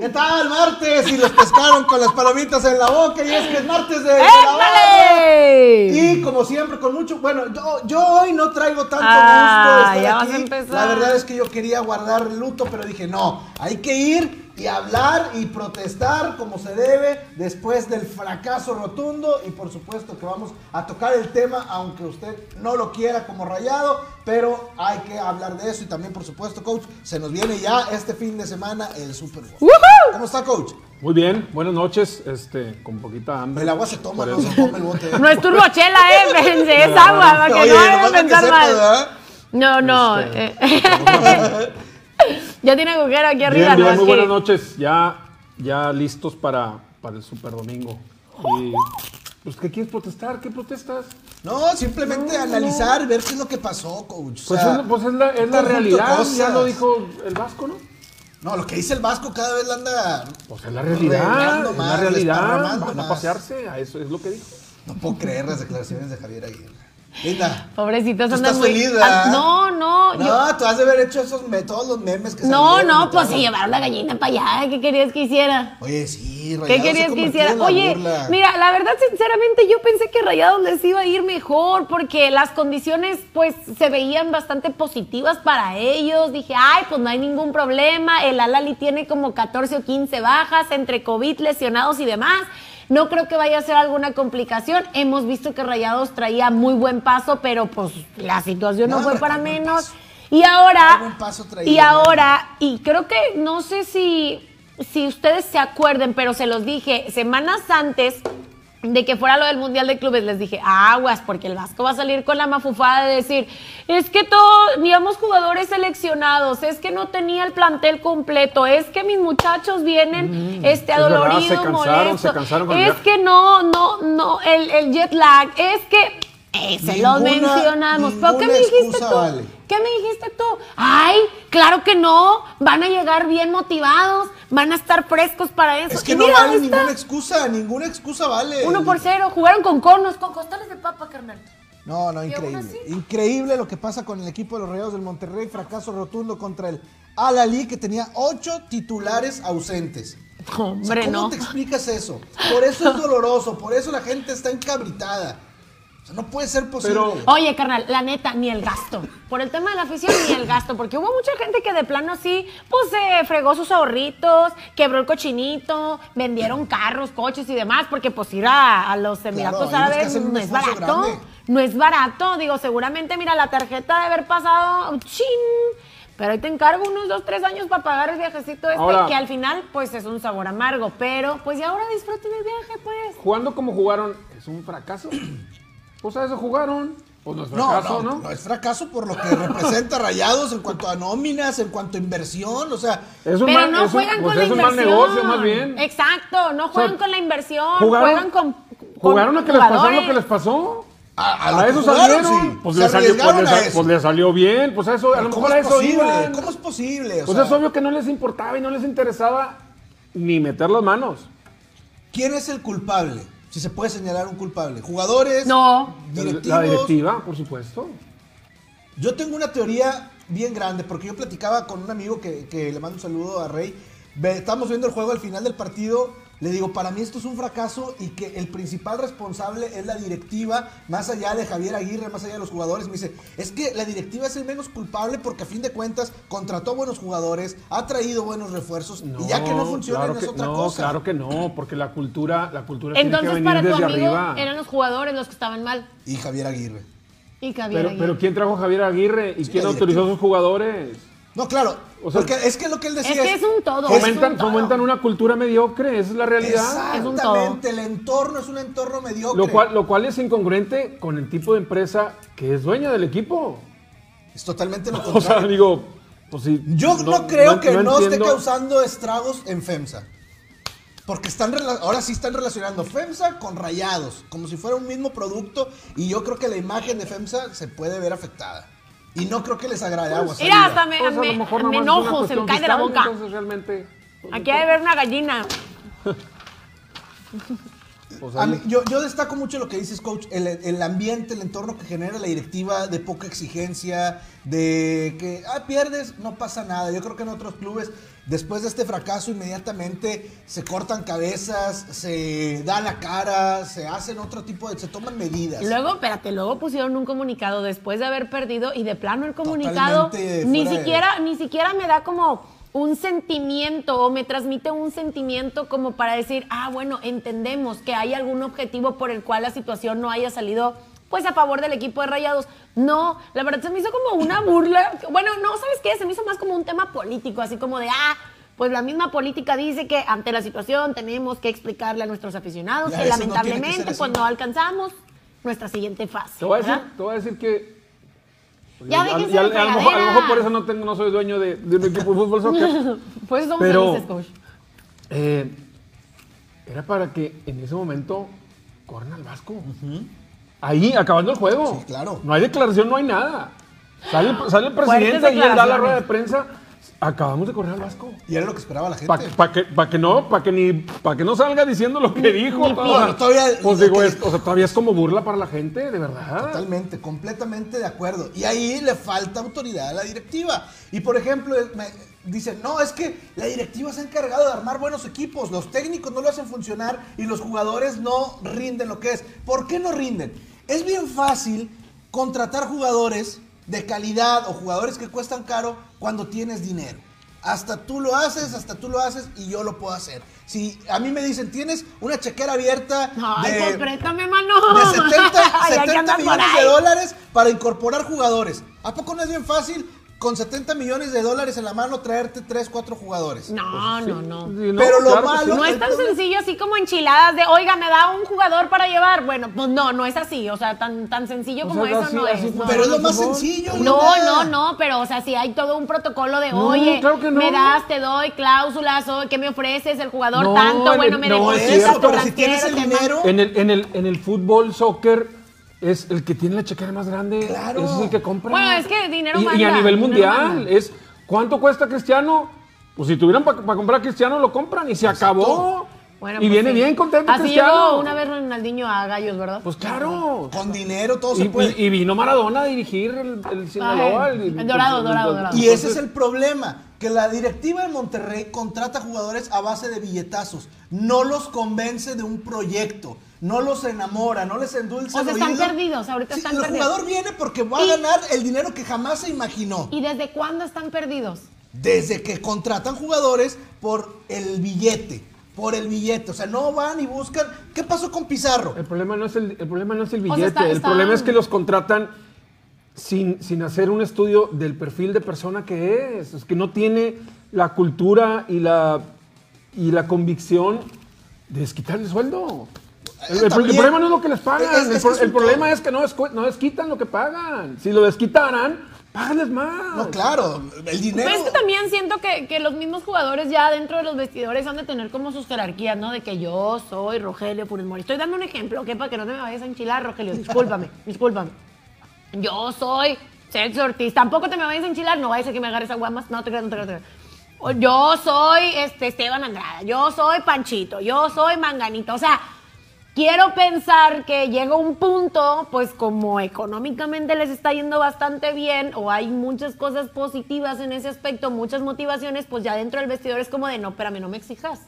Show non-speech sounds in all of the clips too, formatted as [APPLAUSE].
¿Qué tal, martes? Y los pescaron con las palomitas en la boca y es que es martes de, de la. Y como siempre, con mucho. Bueno, yo, yo hoy no traigo tanto Ah, gusto. de estar ya vas a aquí. empezar. La verdad es que yo quería guardar luto, pero dije, no, hay que ir y hablar y protestar como se debe después del fracaso rotundo. Y por supuesto que vamos a tocar el tema, aunque usted no lo quiera como rayado, pero hay que hablar de eso. Y también, por supuesto, coach, se nos viene ya este fin de semana el Super Bowl. ¡Woohoo! ¿Cómo está, coach? Muy bien, buenas noches, este, con poquita hambre. El agua se toma, no se toma el bote. No es turbochela, eh, [LAUGHS] fíjense, es agua, para que Oye, no vayan a pensar mal. No, no. Este, eh. [LAUGHS] [LAUGHS] ya tiene agujero aquí arriba, Bien, muy buenas noches. Ya, ya listos para, para el Super Domingo. Y, pues, ¿qué quieres protestar? ¿Qué protestas? No, simplemente analizar, ver qué es lo que pasó, coach. O Pues, sea, es, pues es la, es realidad, cosas. ya lo dijo el Vasco, ¿no? No, lo que dice el Vasco cada vez la anda. Pues es la realidad, es la realidad. Van a pasearse, a eso es lo que dijo. No puedo creer las declaraciones de Javier Aguirre. Linda. Pobrecitos Tú andan estás muy... feliz, ¿verdad? Ah, no, no. yo- No, tú has de haber hecho esos todos los memes que No, salieron no, pues se llevaron la gallina para allá. ¿Qué querías que hiciera? Oye, sí, ¿Qué Rayados se querías que hiciera? Oye, burla. mira, la verdad, sinceramente, yo pensé que Rayados les iba a ir mejor porque las condiciones, pues, se veían bastante positivas para ellos. Dije, ay, pues no hay ningún problema. El Alali tiene como 14 o 15 bajas entre COVID, lesionados y demás. No creo que vaya a ser alguna complicación. Hemos visto que Rayados traía muy buen paso, pero pues la situación no, No, fue para menos. Y ahora, y ahora, y creo que no sé si, si ustedes se acuerden, pero se los dije semanas antes de que fuera lo del Mundial de Clubes, les dije, aguas, porque el Vasco va a salir con la mafufada de decir, es que todos, digamos, jugadores seleccionados, es que no tenía el plantel completo, es que mis muchachos vienen este, Mm, es verdad, adoloridos, molestos, es que no, no, no, el, el jet lag, es que... se los Ninguna- mencionamos. ¿Pero qué me dijiste tú? vale. ¿Qué me dijiste tú? Ay, claro que no. Van a llegar bien motivados, van a estar frescos para eso. Es que Y no mira, vale ninguna excusa, ninguna excusa vale. Uno por cero, jugaron con conos, con costales de papa, carnal. No, no, increíble. Increíble lo que pasa con el equipo de los Rayados del Monterrey. Fracaso rotundo contra el Al-Ali, que tenía ocho titulares ausentes. O sea, Hombre, ¿Cómo no. te explicas eso? Por eso es doloroso, por eso la gente está encabritada. O sea, no puede ser posible. Pero- Oye, carnal, la neta, ni el gasto. Por el tema de la afición, ni el gasto. Porque hubo mucha gente que de plano sí, pues se fregó sus ahorritos, quebró el cochinito, vendieron carros, coches y demás. Porque pues ir a, a los Emiratos Árabes no es barato. grande. No es barato. Digo, seguramente, mira, la tarjeta de haber pasado, chin. Pero ahí te encargo unos dos, tres años para pagar el viajecito este, Ahora- que al final, pues es un sabor amargo. Pero, pues y ahora disfruten el viaje, pues. Jugando como jugaron, ¿es un fracaso? Pues a eso jugaron. Pues no es fracaso, no, ¿no? no, es fracaso por lo que representa [LAUGHS] Rayados en cuanto a nóminas, en cuanto a inversión, o sea, Es un Pero mal, no es un- juegan pues con la es un mal inversión. negocio, más bien. Exacto, no juegan sea, con la inversión, Jugaron, juegan con. con jugaron a que les pasó lo que les pasó. a, a A, eso jugaron, salieron. sí. Pues, le salió, pues, arriesgaron le, a sa- eso. pues le salió bien. Pues a eso, a lo ¿Cómo mejor a es eso posible? iban. ¿Cómo es posible? O Pues sea, es obvio que no les importaba y no les interesaba ni meter las manos. ¿Quién es el culpable? Si se puede señalar un culpable. ¿Jugadores? No. ¿Directivos? La directiva, por supuesto. Yo tengo una teoría bien grande, porque yo platicaba con un amigo que, que le mando un saludo a Rey. Estábamos viendo el juego al final del partido. Le digo, para mí esto es un fracaso y que el principal responsable es la directiva, más allá de Javier Aguirre, más allá de los jugadores. Me dice, es que la directiva es el menos culpable porque a fin de cuentas contrató buenos jugadores, ha traído buenos refuerzos y ya que no funcionan claro es que- otra no, cosa. Claro que no, porque la cultura, la cultura tiene que Entonces, venir para tu desde amigo, arriba. eran los jugadores los que estaban mal. Y Javier Aguirre. Y Javier Pero, Aguirre. pero ¿quién trajo a Javier Aguirre y Sí, quién autorizó a sus jugadores? No, claro, O sea, porque es que lo que él decía es que es un todo. un Fomentan, todo. fomentan una cultura mediocre, esa es la realidad. Es un todo. Exactamente, el entorno es un entorno mediocre. Lo cual, lo cual es incongruente con el tipo de empresa que es dueña del equipo. Es totalmente lo [LAUGHS] O sea, contrario. digo, pues sí. Yo no, creo que no, esté entiendo- causando estragos en FEMSA. Porque están ahora sí están relacionando FEMSA con rayados, como si fuera un mismo producto. Y yo creo que la imagen de FEMSA se puede ver afectada. Y no creo que les agrade agua. Mira, hasta me, Pues me- me enojo, se me cae de la boca. Entonces realmente. pues, Aquí hay de ver una gallina. [LAUGHS] pues, A ahí- mí- yo, yo destaco mucho lo que dices, coach, el, el ambiente, el entorno que genera la directiva de poca exigencia, de que ah, pierdes, no pasa nada. Yo creo que en otros clubes, después de este fracaso, inmediatamente se cortan cabezas, se da la cara, se hacen otro tipo de, se toman medidas. Luego, espérate, luego pusieron un comunicado después de haber perdido y de plano el comunicado Totalmente ni de- siquiera, ni siquiera me da como un sentimiento o me transmite un sentimiento como para decir, ah, bueno, entendemos que hay algún objetivo por el cual la situación no haya salido pues a favor del equipo de Rayados. No, la verdad se me hizo como una burla. Bueno, no, ¿sabes qué? Se me hizo más como un tema político, así como de, ah, pues la misma política dice que ante la situación tenemos que explicarle a nuestros aficionados que no lamentablemente así. pues no alcanzamos nuestra siguiente fase. Te voy a decir, ¿verdad? te voy a decir que. Ya a- déjense y a, lo mejor, a lo mejor por eso no, tengo, no soy dueño de, de un equipo de fútbol soccer. [LAUGHS] Pues somos Pero- felices, coach. Eh, era para que en ese momento corran al Vasco. Ahí, acabando el juego. Sí, claro. No hay declaración, no hay nada. Sale, el- sale el presidente y él da la rueda de prensa. Acabamos de correr al Vasco. Y era lo que esperaba la gente. Para que, pa' que no, para que ni, para que no salga diciendo lo que dijo. todavía- pues digo, que- es- o sea, todavía es como burla para la gente, de verdad. Totalmente, completamente de acuerdo. Y ahí le falta autoridad a la directiva. Y por ejemplo, me dicen, no, es que la directiva se ha encargado de armar buenos equipos, los técnicos no lo hacen funcionar y los jugadores no rinden lo que es. ¿Por qué no rinden? Es bien fácil contratar jugadores de calidad o jugadores que cuestan caro cuando tienes dinero. Hasta tú lo haces, hasta tú lo haces y yo lo puedo hacer. Si a mí me dicen, tienes una chequera abierta Ay, de, pues préstame, mano. de 70, [LAUGHS] Ay, hay que 70 andar por millones de dólares para incorporar jugadores. ¿A poco no es bien fácil con 70 millones de dólares en la mano traerte 3, 4 jugadores? No, no, no. Sí, no, Pero lo claro que malo- sí. No es tan sencillo así como enchiladas de, oiga, me da un jugador para llevar. Bueno, pues no, no es así. O sea, tan, tan sencillo O como sea, eso así- no así es. no. Pero es lo más sencillo. No, Linda. no, no, pero o sea, si hay todo un protocolo de, No, oye, claro que no. me das, te doy cláusulas, o ¿qué me ofreces? El jugador No, tanto, en bueno, el- me depositas, pero si tienes el dinero- En el, en, el, en el fútbol, soccer, es el que tiene la chequera más grande. Claro. Ese es el que compra. Bueno, es que dinero y, y a nivel mundial, manda. es ¿cuánto cuesta Cristiano? Pues si tuvieran para comprar a Cristiano, lo compran y se acabó. Bueno, y pues viene sí. bien contento Así Cristiano. llegó una vez Ronaldinho a Gallos, ¿verdad? Pues claro. Con dinero todo Y, se puede. y- y vino Maradona a dirigir el, el Sinaloa. Ay, el- el Dorado, Dorado, Dorado. Y ese es el problema, que la directiva de Monterrey contrata jugadores a base de billetazos, no los convence de un proyecto, no los enamora, no les endulza O sea, el están oído. perdidos, ahorita Sí, están el perdidos. jugador viene porque va a ganar el dinero que jamás se imaginó. ¿Y desde cuándo están perdidos? Desde que contratan jugadores por el billete, por el billete, o sea, no van y buscan, ¿qué pasó con Pizarro? El problema no es el, el problema no es el sea, billete, está- el problema es que los contratan sin, sin hacer un estudio del perfil de persona que es. Es que no tiene la cultura y la, y la convicción de desquitarle sueldo. El, el- el problema no es lo que les pagan, Es- es el, que es el problema es que no, descu- no desquitan lo que pagan. Si lo desquitaran, págales más. No, claro, el dinero. Pero es que también siento que, que los mismos jugadores ya dentro de los vestidores han de tener como sus jerarquías, ¿no? De que yo soy Rogelio Funes Mori. Estoy dando un ejemplo, ¿ok? Para que no te me vayas a enchilar, Rogelio. Discúlpame, [LAUGHS] discúlpame. Yo soy Celso Ortiz. Tampoco te me vayas a enchilar, no vayas a que me agarres a guamas. No te creas, no te creas. no te creas. Yo soy este, Esteban Andrada. Yo soy Panchito. Yo soy Manganito. O sea, quiero pensar que llega un punto, pues como económicamente les está yendo bastante bien o hay muchas cosas positivas en ese aspecto, muchas motivaciones, pues ya dentro del vestidor es como de, no, espérame, no me exijas.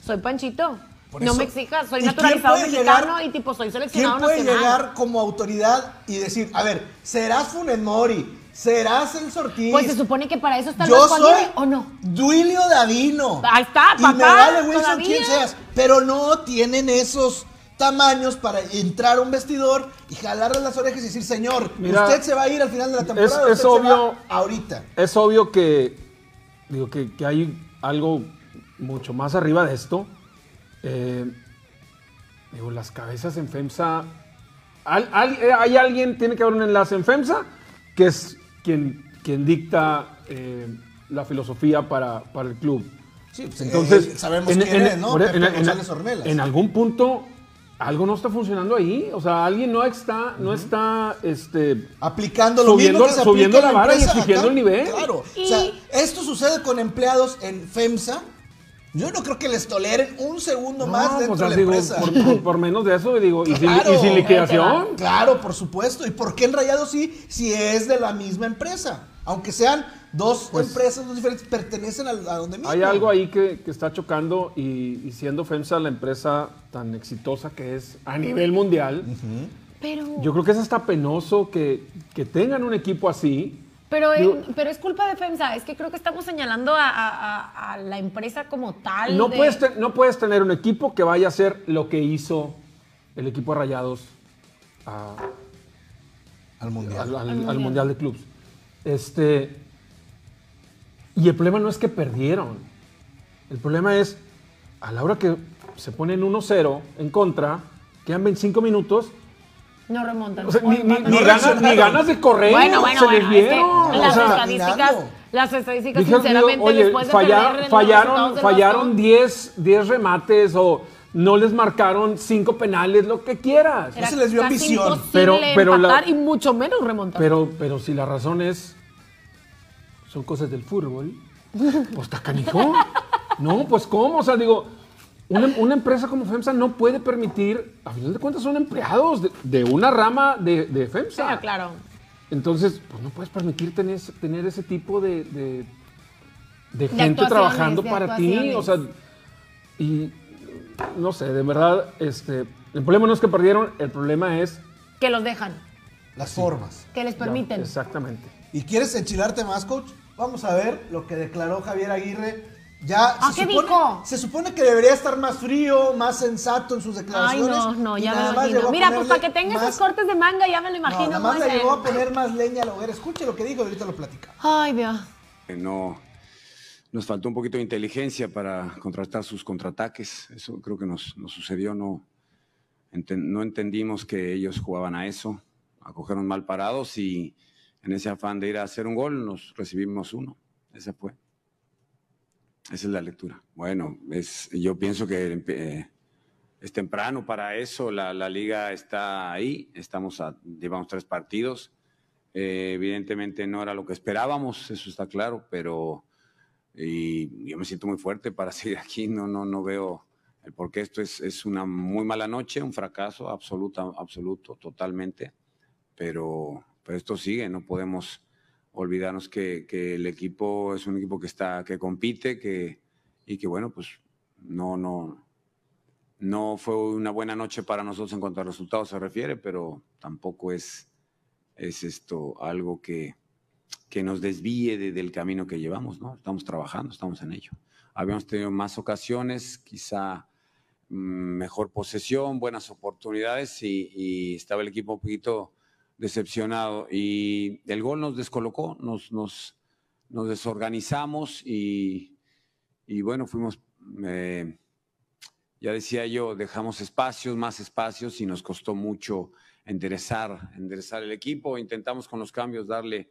Soy Panchito. Por no eso- me exijas. Soy ¿Y quién naturalizado puede mexicano llegar- y tipo soy ¿Quién seleccionado puede nacional. llegar como autoridad y decir, a ver, serás Funes Mori, serás el Ortiz? Pues se supone que para eso está Yo soy Aguirre, ¿o no? Duilio Davino. Ahí está, Y me papá, vale Wilson todavía. quien seas. Pero no tienen esos tamaños para entrar a un vestidor y jalarle las orejas y decir, señor, Mira, usted se va a ir al final de la temporada. es usted se obvio- va ahorita. Es obvio que, digo, que, que hay algo mucho más arriba de esto. Eh, digo, las cabezas en FEMSA. al- al- eh, hay alguien, tiene que haber un enlace en FEMSA, que es quien, quien dicta eh, la filosofía para, para el club. Sí, pues, Entonces, eh, sabemos quién es, ¿no? Pepe en- en- González Ornelas. en algún punto, algo no está funcionando ahí. O sea, alguien no está, no está, este, Aplicando lo Subiendo- mismo que se subiendo en la vara y exigiendo acá. el nivel. Claro. Y- O sea, esto sucede con empleados en FEMSA Yo no creo que les toleren un segundo más No, dentro pues, de la digo, empresa. por, por- por menos de eso, digo, y, sin, Claro. y sin liquidación. Claro, por supuesto. ¿Y por qué el Rayado sí, si es de la misma empresa? Aunque sean dos Pues- empresas dos diferentes, pertenecen a, a donde mismo. Hay algo ahí que, que está chocando y, y siendo FEMSA la empresa tan exitosa que es a nivel mundial, Pero, yo creo que es hasta penoso que, que tengan un equipo así. Pero, Yo- pero es culpa de FEMSA. Es que creo que estamos señalando a, a- a- a la empresa como tal. No de- puedes, te- no puedes tener un equipo que vaya a hacer lo que hizo el equipo de Rayados a- Al mundial. al, al- al Mundial. Mundial de Clubs. Este, y el problema no es que perdieron. El problema es, a la hora que se ponen 1-0 en contra, quedan 25 minutos, No remontan. o sea, ni, ni- ni No ganas, ni ganas de correr Bueno, bueno, se bueno, les es que vieron. las o sea, estadísticas, las estadísticas, Dije, sinceramente, oye, después de falla- perder fallaron, fallaron bastón, 10, 10 remates o no les marcaron 5 penales, lo que quieras. era se les vio ambición. Pero- pero la- y mucho menos remontar. Pero, pero si la razón es. Son cosas del fútbol. [LAUGHS] Pues está canijo. No, pues ¿cómo? O sea, digo, una, una empresa como FEMSA no puede permitir. A final de cuentas, son empleados de, de una rama de, de FEMSA. Pero claro. Entonces, pues no puedes permitir tener, ese- tener ese tipo de, de, de gente trabajando de para ti. O sea, y no sé, de verdad, este, el problema no es que perdieron, el problema es. Que los dejan, Las formas. que les permiten. Exactamente. ¿Y quieres enchilarte más, coach? Vamos a ver lo que declaró Javier Aguirre. Ya Ah, se, ¿qué supone, dijo? se supone que debería estar más frío, más sensato en sus Ay, declaraciones. no, no, y ya me imagino. Mira, pues para que tenga más- esos cortes de manga, ya me lo No, imagino. nada más ¿cómo le llegó a poner más leña al hoguera. Escuche lo que dijo y ahorita lo platica. Ay, Dios. que no nos faltó un poquito de inteligencia para contrastar sus contraataques. Eso creo que nos, nos sucedió. No, enten- no entendimos que ellos jugaban a eso, acogieron mal parados y en ese afán de ir a hacer un gol nos recibimos uno. Esa fue. Esa es la lectura. Bueno, es, yo pienso que eh, es temprano para eso. La, la liga está ahí. Estamos llevamos tres partidos. Eh, evidentemente no era lo que esperábamos, eso está claro, pero y yo me siento muy fuerte para [LAUGHS] seguir aquí. No, no, no veo el por qué esto es, es una muy mala noche, un fracaso absoluta, absoluto, totalmente. Pero, pero esto sigue, no podemos olvidarnos que, que el equipo es un equipo que está, que compite, que, y que bueno, pues no, no, no fue una buena noche para nosotros en cuanto a resultados se refiere, pero tampoco es, es esto algo que, que nos desvíe de- del camino que llevamos, ¿no? Estamos trabajando, estamos en ello. Habíamos tenido más ocasiones, quizá mm, mejor posesión, buenas oportunidades y estaba el equipo un poquito decepcionado y el gol nos descolocó, nos, nos, nos desorganizamos y, y bueno, fuimos, eh, ya decía yo, dejamos espacios, más espacios y nos costó mucho enderezar, enderezar el equipo. Intentamos con los cambios darle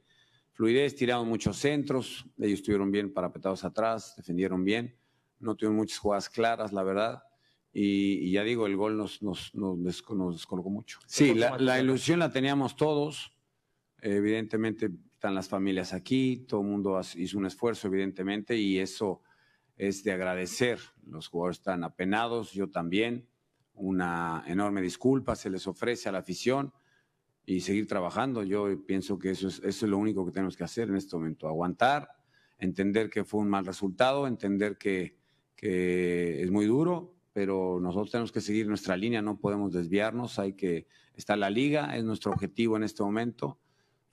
fluidez, tiramos muchos centros, ellos estuvieron bien parapetados atrás, defendieron bien, no tuvieron muchas jugadas claras, la verdad. Y, y ya digo, el gol nos, nos, nos, nos descolocó mucho. Sí, la, la ilusión la teníamos todos. Evidentemente están las familias aquí, todo el mundo hizo un esfuerzo, evidentemente, y eso es de agradecer. Los jugadores están apenados, yo también. Una enorme disculpa se les ofrece a la afición y seguir trabajando. Yo pienso que eso es, eso es lo único que tenemos que hacer en este momento, aguantar, entender que fue un mal resultado, entender que, que es muy duro, pero nosotros tenemos que seguir nuestra línea, no podemos desviarnos, hay que estar la liga, es nuestro objetivo en este momento.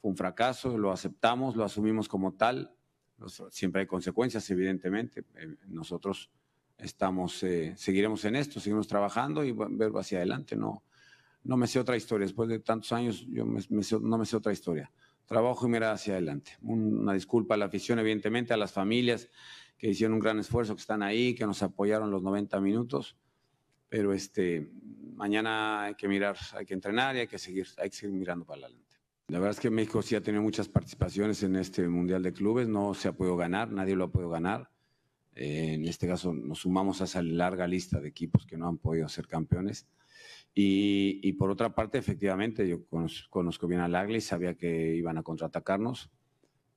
Fue un fracaso, lo aceptamos, lo asumimos como tal. Siempre hay consecuencias, evidentemente. Eh, Nosotros estamos, eh, seguiremos en esto, seguimos trabajando y ver hacia adelante. No, no me sé otra historia. Después de tantos años, yo no me sé otra historia. Trabajo y mirar hacia adelante. Un- Una disculpa a la afición, evidentemente, a las familias que hicieron un gran esfuerzo, que están ahí, que nos apoyaron los 90 minutos. Pero este, mañana hay que mirar, hay que entrenar y hay que seguir, mirando para adelante. La verdad es que México sí ha tenido muchas participaciones en este Mundial de Clubes, no se ha podido ganar, nadie lo ha podido ganar. Eh, en este caso nos sumamos a esa larga lista de equipos que no han podido ser campeones. Y, y por otra parte, efectivamente, yo conozco, conozco bien al Agli, sabía que iban a contraatacarnos,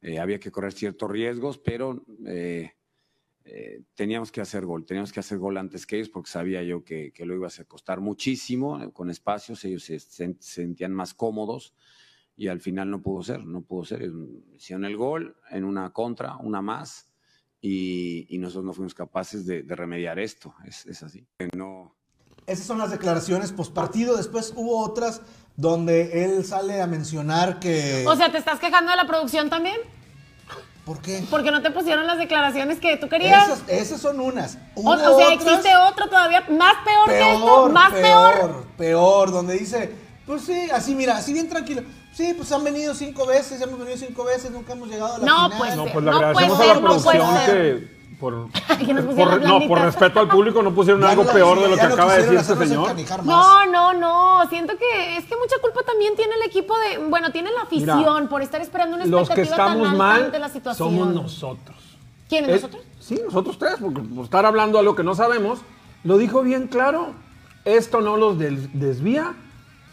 eh, había que correr ciertos riesgos, pero eh, eh, teníamos que hacer gol, teníamos que hacer gol antes que ellos porque sabía yo que, que lo iba a costar muchísimo eh, con espacios, ellos se, se sentían más cómodos y al final no pudo ser, no pudo ser. Hicieron el gol en una contra, una más, y, y nosotros no fuimos capaces de, de remediar esto. Es, es así. No, Esas son las declaraciones post partido. Después hubo otras donde él sale a mencionar que. O sea, ¿te estás quejando de la producción también? ¿Por qué? Porque no te pusieron las declaraciones que tú querías. Esas, esas son unas. O, Hubo o sea, otras existe otro todavía más peor, que esto, peor, más peor. peor, peor, donde dice, pues sí, así mira, así bien tranquilo. Sí, pues han venido cinco veces, ya hemos venido cinco veces, nunca hemos llegado a la No, final. pues, No, ser, pues le no puede a ser, la no puede producción ser. que [LAUGHS] por, no, por respeto al público no pusieron Ya algo peor de lo que acaba de decir este señor. No, no, no. Siento que es que mucha culpa también tiene el equipo de. Bueno, tiene la afición Mira, por estar esperando una Los que expectativa tan estamos alta mal ante la situación. somos nosotros. ¿Quiénes Eh, nosotros? Sí, nosotros tres, porque por estar hablando a lo que no sabemos, lo dijo bien claro. Esto no los desvía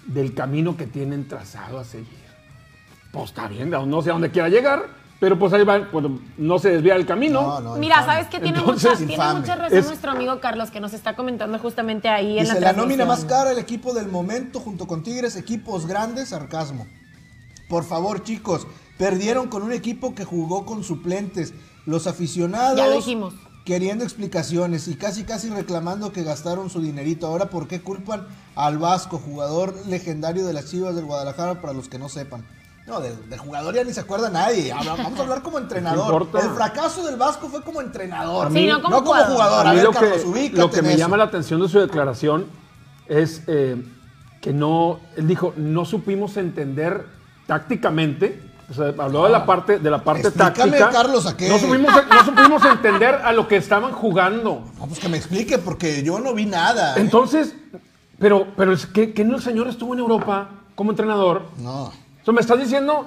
del camino que tienen trazado a seguir. Pues está bien, no sé a dónde quiera llegar, pero pues ahí va, pues, no se desvía el camino. No, no, Mira, infame. ¿sabes qué? Tiene, Entonces, mucha, tiene mucha razón Es- nuestro amigo Carlos, que nos está comentando justamente ahí en la la nómina más cara, el equipo del momento, junto con Tigres, equipos grandes, sarcasmo. Por favor, chicos, perdieron con un equipo que jugó con suplentes. Los aficionados Ya lo dijimos. queriendo explicaciones y casi casi reclamando que gastaron su dinerito. Ahora, ¿por qué culpan al Vasco, jugador legendario de las Chivas del Guadalajara, para los que no sepan? No, del, del jugador ya ni se acuerda nadie. Habla- Vamos a hablar como [LAUGHS] entrenador. El fracaso del Vasco fue como entrenador. Sí, no como no como jugador. A A mí ver, lo Carlos, que, ubícate lo que me eso. llama la atención de su declaración es eh, que no, él dijo, no supimos entender tácticamente, o sea, habló de la parte, de la parte táctica. Carlos, ¿a qué? No supimos, no supimos entender a lo que estaban jugando. No, pues que me explique, porque yo no vi nada. ¿eh? Entonces, pero, pero es que, que no el señor estuvo en Europa como entrenador. No. Me estás diciendo,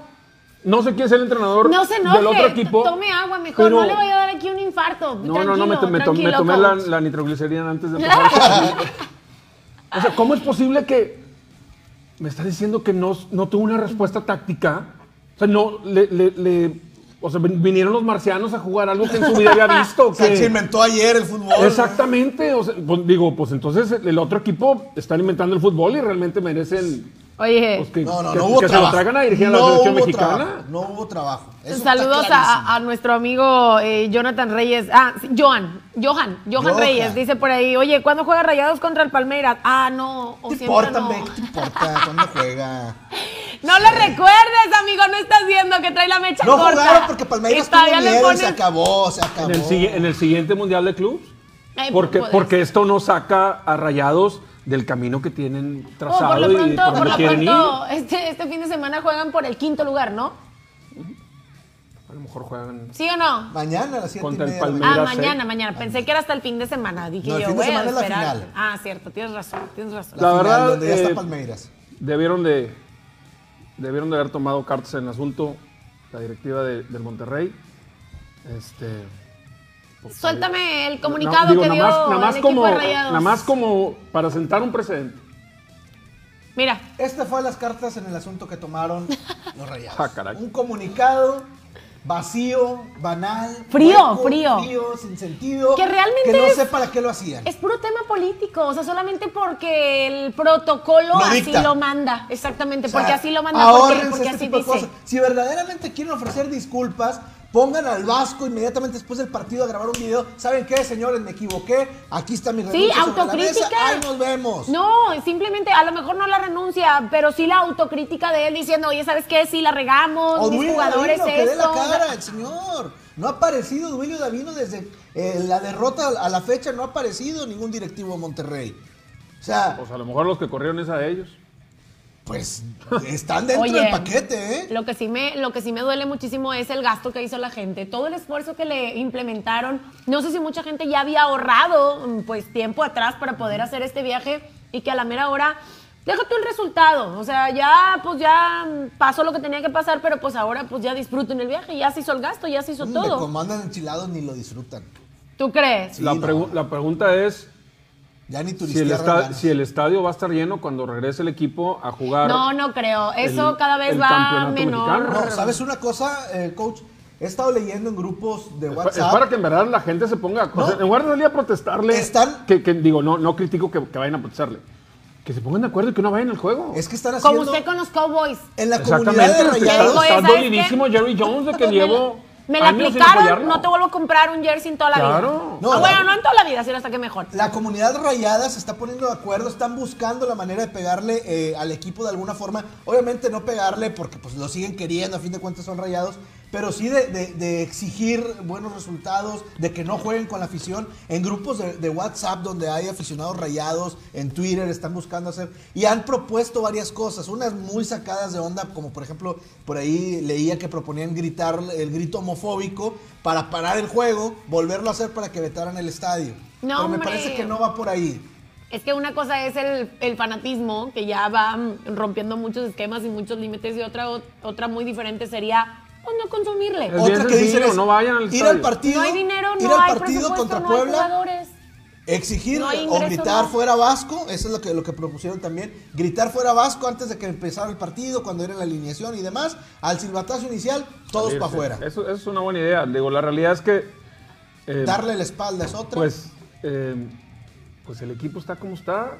no sé quién es el entrenador No se del otro enoje, equipo. tome agua mejor, pero- no le vaya a dar aquí un infarto. No, no, no, me, to- me to- me tranquilo, tomé la, coach. la nitroglicerina antes de [LAUGHS] empezar. o sea, ¿cómo es posible que me estás diciendo que no, no tuvo una respuesta táctica? O sea, no, le, le- le- o sea, vin- vinieron los marcianos a jugar algo que en su vida había [LAUGHS] visto. Que- se inventó ayer el fútbol. Exactamente, o sea, pues, digo, pues entonces el otro equipo está alimentando el fútbol y realmente merecen Oye, pues, que, No, no, que- no hubo que se trabajo. lo traigan a dirigir a la No selección hubo mexicana. trabajo, No hubo trabajo. Eso saludos a, a nuestro amigo eh, Jonathan Reyes. Ah, sí, Johan, Johan, Johan Johan. Reyes dice por ahí, oye, ¿cuándo juega Rayados contra el Palmeiras? Ah, no, o ¿Qué te siempre importa, no. te importa? ¿Cuándo juega? [LAUGHS] No lo recuerdes, amigo, no estás viendo que trae la mecha No corta. jugaron porque Palmeiras tuvo le miedo y pones- se acabó, se acabó. En el, sigui- en el siguiente Mundial de Clubs. Ay, Porque, pues, porque esto no saca a Rayados del camino que tienen Oh, trazado por lo y pronto, por lo quieren ir. pronto este, este fin de semana juegan por el quinto lugar, ¿no? A lo mejor juegan. ¿Sí o no? Mañana a las 7 Contra el Palmeiras. Ah, mañana. Mira, mañana, mañana. Pensé que era hasta el fin de semana. Dije No, el yo, fin de voy a semana es la esperar. final. Ah, cierto, tienes razón, tienes razón. La, La final, verdad, donde ya eh, está Palmeiras. Debieron de, debieron de haber tomado cartas en el asunto la directiva de- del Monterrey. Este, Suéltame el No, comunicado digo, que nada dio más, nada más el como, equipo de Rayados. nada más como para sentar un precedente. Mira, Estas fueron las cartas en el asunto que tomaron [LAUGHS] los rayados. Ah, caray. Un comunicado vacío, banal. Frío, frío. sin sentido. Que realmente Que no es- sé para qué lo hacían. es puro tema político, o sea, solamente porque el protocolo Lo así lo manda. Exactamente, O sea, porque así lo manda, porque, porque este así tipo de dice. cosas. Si verdaderamente quieren ofrecer disculpas, pongan al Vasco inmediatamente después del partido a grabar un video. ¿Saben qué, señores? Me equivoqué. Aquí está mi Sí, renuncia la autocrítica. mesa. Ahí nos vemos. No, simplemente, a lo mejor no la renuncia, pero sí la autocrítica de él diciendo, oye, ¿sabes qué? Sí la regamos, O mis Duilio jugadores Davino, que dé la cara, el señor. No ha aparecido Duilio Davino desde eh, la derrota a la fecha, no ha aparecido ningún directivo de Monterrey. O sea, Pues a lo mejor los que corrieron es a ellos. Pues están dentro Oye, del paquete, ¿eh? Lo que, sí me, lo que sí me duele muchísimo es el gasto que hizo la gente, todo el esfuerzo que le implementaron. No sé si mucha gente ya había ahorrado mm, pues tiempo atrás para poder hacer este viaje y que a la mera hora, deja tú el resultado. O sea, ya pues ya pasó lo que tenía que pasar, pero pues ahora pues ya disfruten el viaje, ya se hizo el gasto, ya se hizo Mm, todo. como andan enchilados ni lo disfrutan. ¿Tú crees? Sí, la, no. pregu- la pregunta es Ya ni si el, turistear esta- dan ganas. si el estadio va a estar lleno cuando regrese el equipo a jugar. No, no creo. Eso el- cada vez va menor. No, ¿sabes una cosa, eh, coach? he estado leyendo en grupos de Es WhatsApp. para que en verdad la gente se ponga. o sea, No. en lugar de salir a protestarle. Están- Que, que digo, no, no critico que, que vayan a protestarle. Que se pongan de acuerdo y que no vayan al juego. Es que están haciendo Como usted con los Cowboys. en la comunidad de rayados. Está dolidísimo Jerry Jones de que [LAUGHS] llevo. Me la aplicaron, no te vuelvo a comprar un jersey en toda la Claro. vida. No, Ah, la- bueno, no en toda la vida, sino hasta que mejor. La comunidad rayada se está poniendo de acuerdo, están buscando la manera de pegarle eh, al equipo de alguna forma. Obviamente no pegarle porque pues lo siguen queriendo, a fin de cuentas son rayados, pero sí de, de- de exigir buenos resultados, de que no jueguen con la afición. En grupos de, de WhatsApp donde hay aficionados rayados, en Twitter están buscando hacer y han propuesto varias cosas, unas muy sacadas de onda, como por ejemplo por ahí leía que proponían gritar el grito homofóbico para parar el juego, volverlo a hacer para que vetaran el estadio. No, Pero me hombre. parece que no va por ahí. Es que una cosa es el, el fanatismo, que ya va rompiendo muchos esquemas y muchos límites, y otra, ot- otra muy diferente sería pues, no consumirle. Es Otra que dicen es no vayan al ir estadio. al partido, No hay dinero, ir no al hay partido contra no hay Puebla, jugadores. exigir No hay o gritar no. fuera Vasco, eso es lo que, lo que propusieron también, gritar fuera Vasco antes de que empezara el partido, cuando era la alineación y demás, al silbatazo inicial, todos Salirse. para afuera. Eso, eso es una buena idea. Digo, la realidad es que. eh, Darle la espalda es otra. Pues, eh, pues el equipo está como está,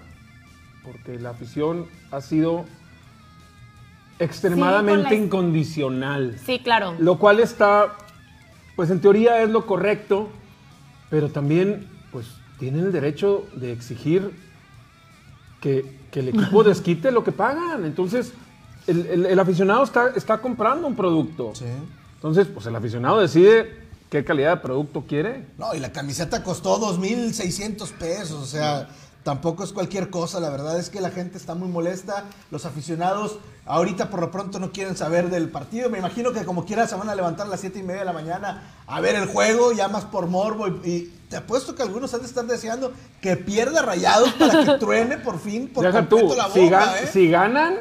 porque la afición ha sido extremadamente Sí, con la- incondicional. Sí, claro. Lo cual está, pues en teoría es lo correcto, pero también, pues tienen el derecho de exigir que, que el equipo [LAUGHS] desquite lo que pagan. Entonces, el, el- el aficionado está, está comprando un producto. Sí. Entonces, pues el aficionado decide qué calidad de producto quiere. No, y la camiseta costó 2.600 pesos, o sea, tampoco es cualquier cosa, la verdad es que la gente está muy molesta, los aficionados ahorita por lo pronto no quieren saber del partido, me imagino que como quiera se van a levantar a las 7 y media de la mañana a ver el juego, ya más por morbo, y, y te apuesto que algunos han de estar deseando que pierda rayados para que [LAUGHS] truene por fin por Deja completo tú, la si, gan- ¿eh? si ganan,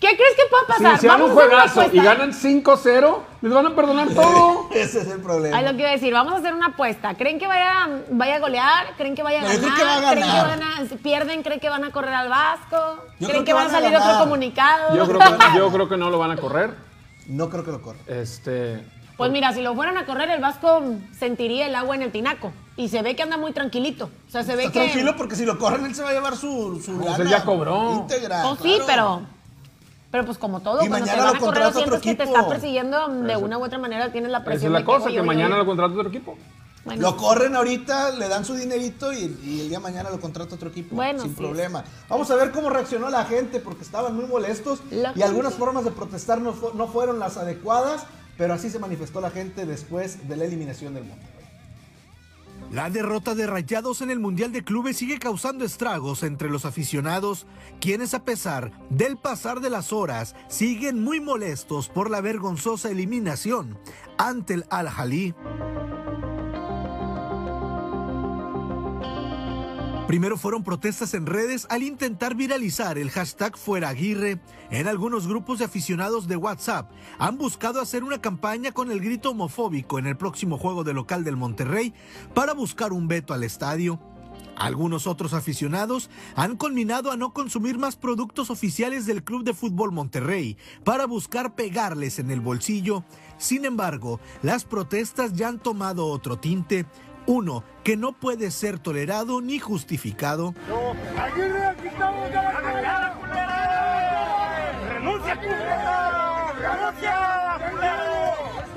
¿Qué crees que pueda pasar? si Vamos un a hacer una juegazo y ganan 5-0, les van a perdonar [LAUGHS] todo. Ese es el problema. Ay, lo que iba a decir, vamos a hacer una apuesta. ¿Creen que vaya, vaya a golear? ¿Creen que vaya a No, ganar? yo creo que va a ¿Creen que ganar. van a, si pierden? ¿Creen que van a correr al Vasco? Yo ¿Creen que, que van a salir ganar. otro comunicado? Yo creo, que, yo creo que no lo van a correr. No creo que lo corra. Este, Pues mira, si lo fueran a correr, el Vasco sentiría el agua en el tinaco. Y se ve que anda muy tranquilito. O sea, se ve Está que. tranquilo porque si lo corren él se va a llevar su, su Pues lana él ya cobró. íntegra. Pues sí, claro. pero. Pero pues como todo, Y cuando te mañana van lo a correr contrata otro sientes que te equipo. está persiguiendo, de Eso. una u otra manera tienes la esa presión. es la de cosa, que mañana lo contrata otro equipo. Bueno, Lo corren ahorita, le dan su dinerito y, y el día de mañana lo contrata otro equipo. Bueno, sin sí. problema. Vamos a ver cómo reaccionó la gente porque estaban muy molestos La y algunas formas de protestar no, no fueron las adecuadas, pero así se manifestó la gente después de la eliminación del Monterrey. La derrota de Rayados en el Mundial de Clubes sigue causando estragos entre los aficionados, quienes a pesar del pasar de las horas siguen muy molestos por la vergonzosa eliminación ante el Al-Jalí. Primero fueron protestas en redes al intentar viralizar el hashtag Fuera Aguirre. En algunos grupos de aficionados de WhatsApp han buscado hacer una campaña con el grito homofóbico en el próximo juego de local del Monterrey para buscar un veto al estadio. Algunos otros aficionados han culminado a no consumir más productos oficiales del Club de Fútbol Monterrey para buscar pegarles en el bolsillo. Sin embargo, las protestas ya han tomado otro tinte, uno que no puede ser tolerado ni justificado.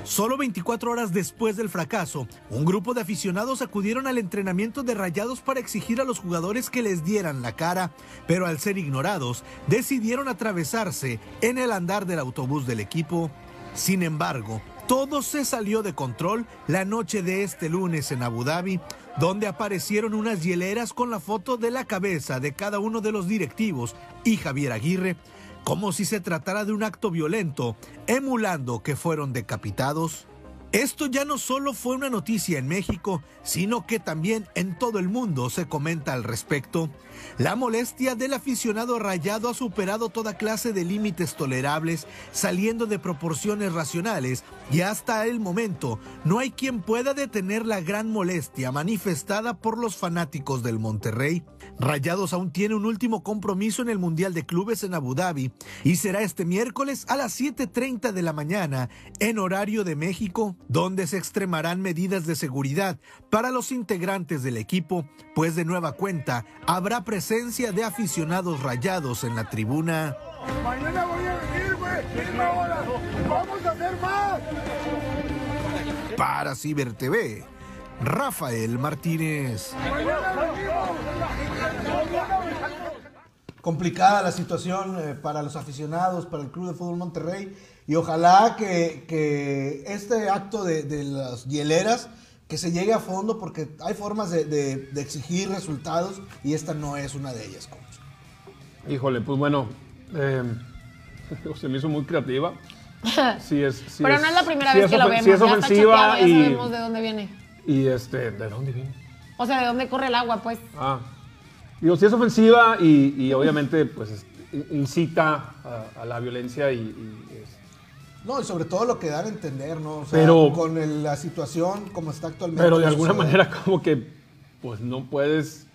Solo 24 horas después del fracaso, un grupo de aficionados acudieron al entrenamiento de Rayados para exigir a los jugadores que les dieran la cara, pero al ser ignorados, decidieron atravesarse en el andar del autobús del equipo. Sin embargo, todo se salió de control la noche de este lunes en Abu Dhabi, donde aparecieron unas hieleras con la foto de la cabeza de cada uno de los directivos y Javier Aguirre, como si se tratara de un acto violento, emulando que fueron decapitados. Esto ya no solo fue una noticia en México, sino que también en todo el mundo se comenta al respecto. La molestia del aficionado rayado ha superado toda clase de límites tolerables, saliendo de proporciones racionales, y hasta el momento no hay quien pueda detener la gran molestia manifestada por los fanáticos del Monterrey. Rayados aún tiene un último compromiso en el Mundial de Clubes en Abu Dhabi y será este miércoles a las 7.30 de la mañana en horario de México. donde se extremarán medidas de seguridad para los integrantes del equipo, pues de nueva cuenta habrá presencia de aficionados rayados en la tribuna. Mañana voy a venir, güey. Vamos a hacer más. Para Ciber TV, Rafael Martínez. Mañana venimos. Complicada la situación eh, para los aficionados, para el Club de Fútbol Monterrey. Y ojalá que, que este acto de, de las hieleras que se llegue a fondo porque hay formas de, de- de exigir resultados y esta no es una de ellas, coach. Híjole, pues bueno, eh, [LAUGHS] se me hizo muy creativa. Sí es, sí Pero es- no es la primera sí vez es que lo vemos. sí es ya está ofensiva choteado, ya y, sabemos de dónde viene. y este, ¿de dónde viene? O sea, de dónde corre el agua, pues. Ah, digo, sí es ofensiva y, y obviamente pues es- incita a, a la violencia y, y es- No, y sobre todo lo que dan a entender, ¿no? O sea, Pero- con el- la situación como está actualmente. pero de la alguna sociedad. manera como que pues no puedes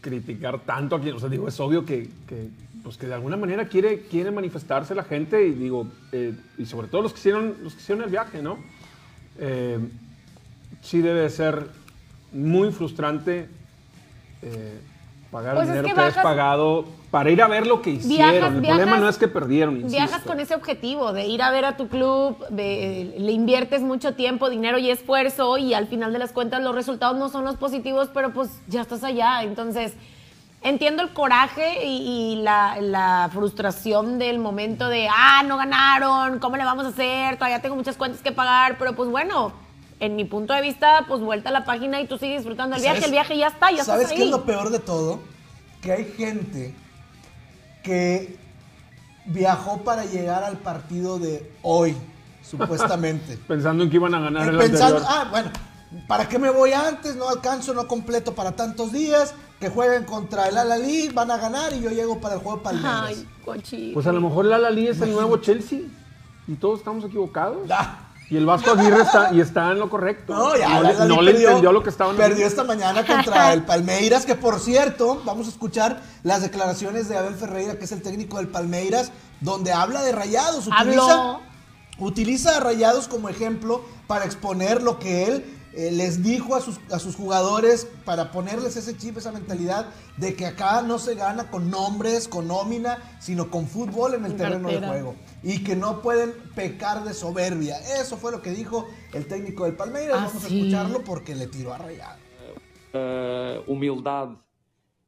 criticar tanto a quien, o sea, digo, es obvio que, que, pues que de alguna manera quiere, quiere manifestarse la gente y digo, eh, y sobre todo los que hicieron, los que hicieron el viaje, ¿no? Eh, sí debe ser muy frustrante eh, pagar Pues el es que que, has pagado para ir a ver lo que hicieron. Viajas, el viajas- problema no es que perdieron, insisto. Viajas con ese objetivo de ir a ver a tu club, de- le inviertes mucho tiempo, dinero y esfuerzo y al final de las cuentas los resultados no son los positivos, pero pues ya estás allá. Entonces, entiendo el coraje y, y la, la frustración del momento de, ah, no ganaron, ¿cómo le vamos a hacer? Todavía tengo muchas cuentas que pagar, pero pues bueno, en mi punto de vista, pues vuelta a la página y tú sigues disfrutando el viaje, ¿Sabes- el viaje ya está, ya ¿Sabes estás qué ahí. es lo peor de todo? Que hay gente que viajó para llegar al partido de hoy, [LAUGHS] supuestamente. Pensando en que iban a ganar Eh, el pensando, anterior. ah, bueno, ¿para qué me voy antes? No alcanzo, no completo para tantos días. Que jueguen contra el Al-Ali, van a ganar y yo llego para el juego de Palmeiras. Ay, cochino. Pues a lo mejor la Lali es el nuevo Chelsea y todos estamos equivocados. Ah, Y el Vasco Aguirre está, y está en lo correcto. No, ya, no, le, no le perdió- entendió lo que estaban Perdió esta mañana contra el Palmeiras, que por cierto, vamos a escuchar las declaraciones de Abel Ferreira, que es el técnico del Palmeiras, donde habla de rayados. Utiliza, Habló. utiliza a rayados como ejemplo para exponer lo que él eh, les dijo a sus, a sus jugadores, para ponerles ese chip, esa mentalidad de que acá no se gana con nombres, con nómina, sino con fútbol en el En terreno de juego. Y que no pueden pecar de soberbia. Eso fue lo que dijo el técnico del Palmeiras. Ah, Vamos a sí. escucharlo porque le tiró a rayado. uh, humildade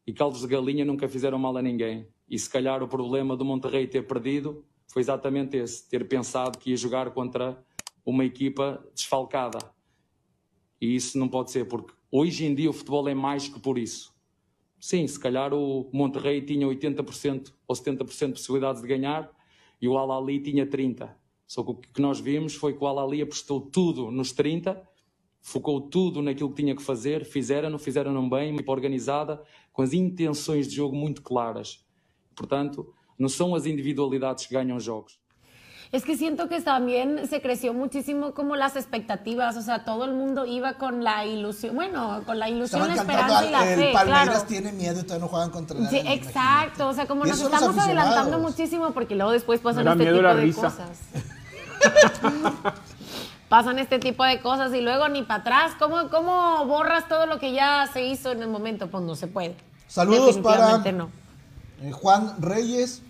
e caldos de galinha nunca fizeram mal a ninguém. E se calhar o problema do Monterrey ter perdido foi exatamente esse: ter pensado que ia jogar contra uma equipa desfalcada. E isso não pode ser, porque hoje em dia o futebol é mais que por isso. Sim, se calhar o Monterrey tinha 80% ou 70% de possibilidades de ganhar e o Al-Ali tinha 30%. Só que o que nós vimos foi que o Al-Ali apostou tudo nos 30%, focou tudo naquilo que tinha que fazer, fizeram-no, fizeram-no bem, equipa organizada, com as intenções de jogo muito claras. Portanto, não são as individualidades que ganham jogos. Es que siento que también se creció muchísimo como las expectativas, o sea, todo el mundo iba con la ilusión, bueno, con la ilusión, la esperanza y al- la el fe, Palmeiras claro. tiene miedo y todavía no juegan contra el Sí, exacto, o sea, como Y nos estamos adelantando muchísimo porque luego después pasan este miedo, tipo de risa. cosas. [LAUGHS] pasan este tipo de cosas y luego ni para atrás, ¿Cómo, ¿cómo borras todo lo que ya se hizo en el momento? Pues no se puede. Saludos para no. eh, Juan Reyes.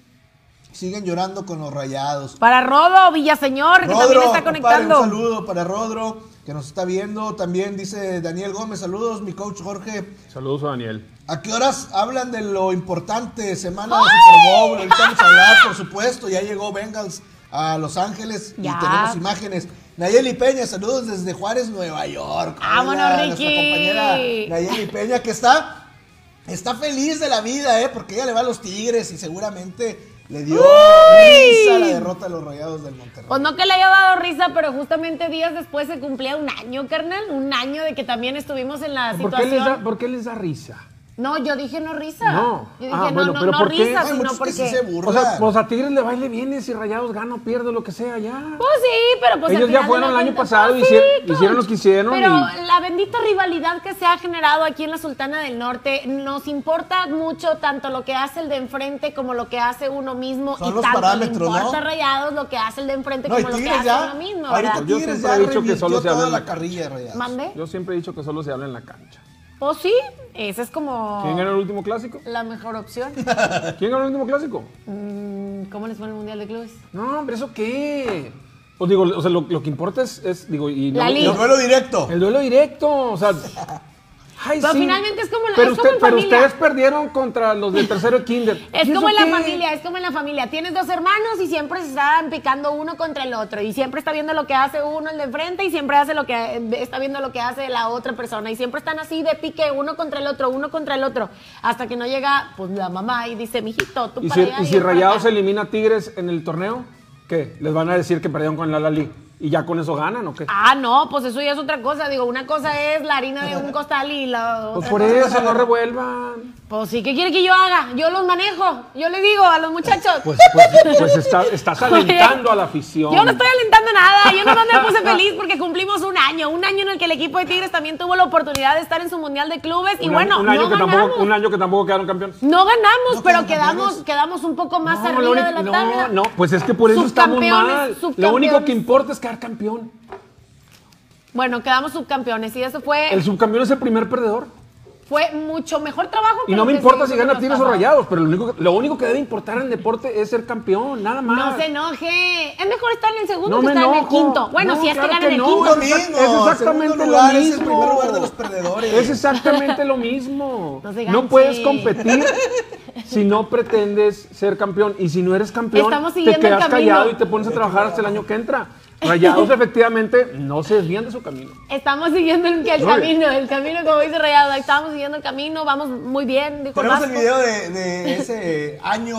Siguen llorando con los rayados. Para Rodo Villaseñor, que también está compadre, conectando. un saludo para Rodro, que nos está viendo. También dice Daniel Gómez, saludos, mi coach Jorge. Saludos a Daniel. ¿A qué horas hablan de lo importante? Semana de Super Bowl. Ahorita vamos a hablar, por supuesto. Ya llegó Bengals a Los Ángeles Ya. y tenemos imágenes. Nayeli Peña, saludos desde Juárez, Nueva York. Vámonos, Hola, Nuestra Ricky. compañera Nayeli Peña, que está, está feliz de la vida, ¿eh? Porque ella le va a los Tigres y seguramente le dio risa la derrota a los Rayados del Monterrey. Pues no que le haya dado risa, pero justamente días después se cumplía un año, carnal. Un año de que también estuvimos en la ¿Por qué, situación. les da, por qué les da risa? No, yo dije no risa. No. Yo dije Ah, no, bueno, no, pero no ¿por qué? risa, Hay sino que porque. sí se. O sea, pues a Tigres le baile bien y si Rayados gana o pierde lo que sea ya. Pues sí, pero pues Ellos ya fueron el año pasado, pues hicieron- sí, hicieron que hicieron Pero y- la bendita rivalidad que se ha generado aquí en la Sultana del Norte, nos importa mucho tanto lo que hace el de enfrente como lo que hace uno mismo. Son y los tanto parámetros, le importa ¿no? a Rayados lo que hace el de enfrente No, y como lo que hace ya. uno mismo, ¿verdad? Yo siempre he dicho que solo se habla en la. ¿Mande? Yo siempre he dicho que solo se habla en la cancha. Pues sí, ese es como ¿Quién ganó el último clásico? la mejor opción. [LAUGHS] ¿Quién ganó el último clásico? Mm, ¿Cómo les fue en el Mundial de Clubes? No, hombre, ¿eso qué? Pues digo, o sea, lo, lo que importa es, es, digo, y no- La liga. El duelo directo. El duelo directo, o sea. [LAUGHS] Ay, Pero sí. finalmente es como la- pero es como en pero familia. ustedes perdieron contra los del tercero de kinder. [LAUGHS] Es ¿Y como en la qué? familia, es como en la familia. Tienes dos hermanos y siempre se están picando uno contra el otro. Y siempre está viendo lo que hace uno el de enfrente y siempre hace lo que está viendo lo que hace la otra persona. Y siempre están así de pique uno contra el otro, uno contra el otro. Hasta que no llega pues la mamá y dice, mijito, tú ¿Y para si, allá y si Rayados acá". elimina a Tigres en el torneo? ¿Qué? ¿Les van a decir que perdieron con el Alali? ¿Y ya con eso ganan o qué? Ah, no, pues eso ya es otra cosa. Digo, una cosa es la harina de un costal y la Pues otra por cosa- eso, no revuelvan. Pues sí, ¿qué quiere que yo haga? Yo los manejo. Yo le digo a los muchachos. Pues, pues, pues está- [LAUGHS] estás alentando a la afición. Yo no estoy alentando nada, yo nomás me puse feliz porque cumplimos un año, un año en el que el equipo de Tigres también tuvo la oportunidad de estar en su Mundial de Clubes y Un bueno, un año no que ganamos. tampoco, un año que tampoco quedaron campeones. No ganamos, No pero quedamos, quedamos un poco más No, arriba lo único- de la no, tabla. no, pues es que por eso estamos Subcampeones, mal. Lo subcampeones. único que importa es quedar campeón. Bueno, quedamos subcampeones y eso fue, El subcampeón es el primer perdedor. fue mucho mejor trabajo. Y que no lo me importa si gana Tigres o. Rayados, pero lo único, que, lo único que debe importar en el deporte es ser campeón, nada más. No se enoje. Es mejor estar en el segundo No que estar en el quinto. Bueno, No, si es claro que ganan que el no. quinto. Lo Es mismo. es exactamente Segundo lo lugar mismo. es el primer lugar de los perdedores. Es exactamente lo mismo. No No puedes competir [LAUGHS] si no pretendes ser campeón. Y si no eres campeón, Estamos te quedas camino. callado y te pones a trabajar hasta el año que entra. Rayados efectivamente no se desvían de su camino. Estamos siguiendo el, camino, el camino como dice Rayado, estamos siguiendo el camino, vamos muy bien, dijo Tenemos el video de, de ese año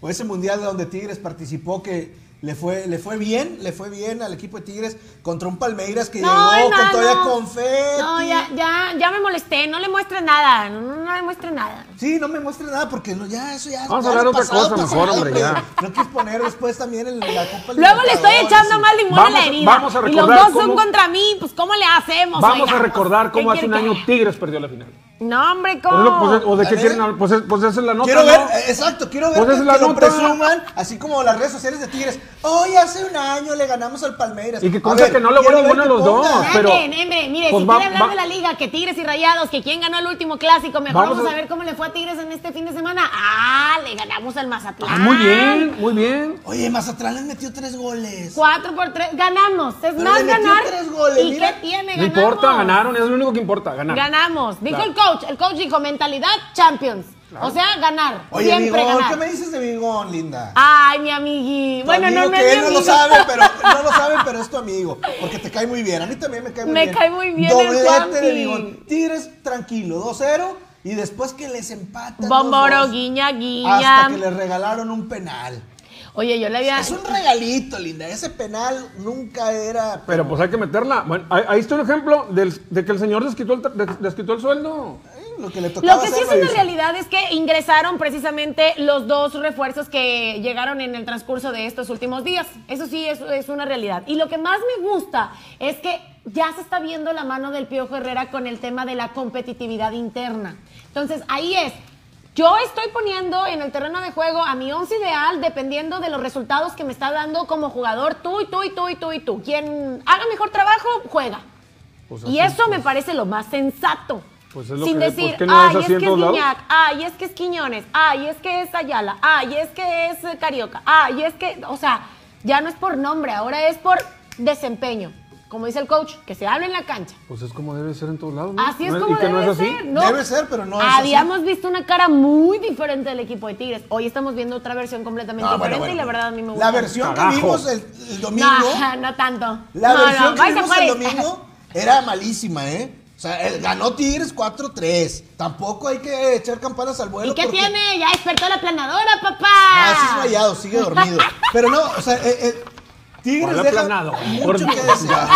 o ese mundial donde Tigres participó que le fue, le fue bien, le fue bien al equipo de Tigres contra un Palmeiras que No, llegó no, con todavía no. confeti. No, ya, ya, ya me molesté, no le muestres nada, no, no le muestres nada. Sí, no me muestre nada porque no, ya eso ya. Vamos a hablar de otra pasado, cosa mejor, pasado, hombre, ya. No quieres poner después también el, la Copa Luego le estoy echando y- más limón Vamos- a la herida. vamos a y los recordar dos son contra mí, pues ¿cómo le hacemos? Vamos oiga? a recordar ¿Qué cómo hace un año que- Tigres perdió la final. No, hombre, Pues, ¿cómo? pues, ¿O de qué ver. quieren hablar? Pues, es- pues esa es la nota. Quiero ver, eh, exacto, quiero ver Pues que, esa es la que lo nota. presuman, así como las redes sociales de Tigres. Hoy hace un año le ganamos al Palmeiras. Y que conste que no le voy a ninguno de los dos, pero- mire, pues si va- quiere hablar va- de la liga, que Tigres y Rayados, que quién ganó el último clásico, mejor Vamos vamos, a- a ver cómo le fue a Tigres en este fin de semana. Ah, le ganamos al Mazatlán. Ah, muy bien, muy bien. Oye, Mazatlán les metió tres goles. Cuatro por tres, ganamos. Es Pero más le metió ganar. tres goles, ¿Y mira. qué tiene? No Ganamos. importa, ganaron, es lo único que importa, ganar. Ganamos. Dijo Claro. el coach. El coach dijo mentalidad Champions. O sea, ganar. Oye, siempre Bigón, ganar. ¿qué me dices de Bigón, linda? Ay, mi amigui. Tu Bueno, amigo no, no que es él mi no lo sabe, pero [LAUGHS] no lo sabe, pero es tu amigo, porque te cae muy bien. A mí también me cae muy Me bien. cae muy bien el Doblete Juanpi. de Bigón. Tigres tranquilo, 2-0 y después que les empatan Bomboro, 2-2, guiña, guiña. hasta que les regalaron un penal. Oye, yo le había. Es un regalito, linda. Ese penal nunca era. Pero pues hay que meterla. Bueno, ahí, ahí está un ejemplo del- de que el señor desquitó el, des- desquitó el sueldo. Lo que le tocaba Lo que sí es una realidad es que ingresaron precisamente los dos refuerzos que llegaron en el transcurso de estos últimos días. Eso sí es, es una realidad. Y lo que más me gusta es que ya se está viendo la mano del Piojo Herrera con el tema de la competitividad interna. Entonces, ahí es. Yo estoy poniendo en el terreno de juego a mi once ideal dependiendo de los resultados que me está dando como jugador tú y tú y tú y tú y tú. Quien haga mejor trabajo, juega. Pues y eso me pues. parece lo más sensato. Pues es lo Sin que- decir, pues, ¿qué no es ay, es que es? Guiñac, ay, es que es Quiñones, ay, es que es Ayala, ay, es que es Carioca, ay, es que, o sea, ya no es por nombre, ahora es por desempeño. Como dice el coach, que se hable en la cancha. Pues es como debe ser en todos lados. ¿no? Así es ¿No como ¿Y que debe no es así? ser. ¿no? Debe ser, pero no es así. Habíamos visto una cara muy diferente del equipo de Tigres. Hoy estamos viendo otra versión completamente bueno, diferente bueno, y la verdad a mí me gusta. La versión Carajo. que vimos el, el domingo. No, [LAUGHS] no tanto. La no, versión no, que vimos el domingo era malísima, ¿eh? O sea, el- ganó Tigres 4-3. Tampoco hay que echar campanas al vuelo. ¿Y qué porque- tiene? Ya despertó la planadora, papá. Sí es rayado, sigue dormido. [LAUGHS] Pero no, o sea, eh, eh, Tigres ¿Cuál deja aplanado? mucho Por- que desear.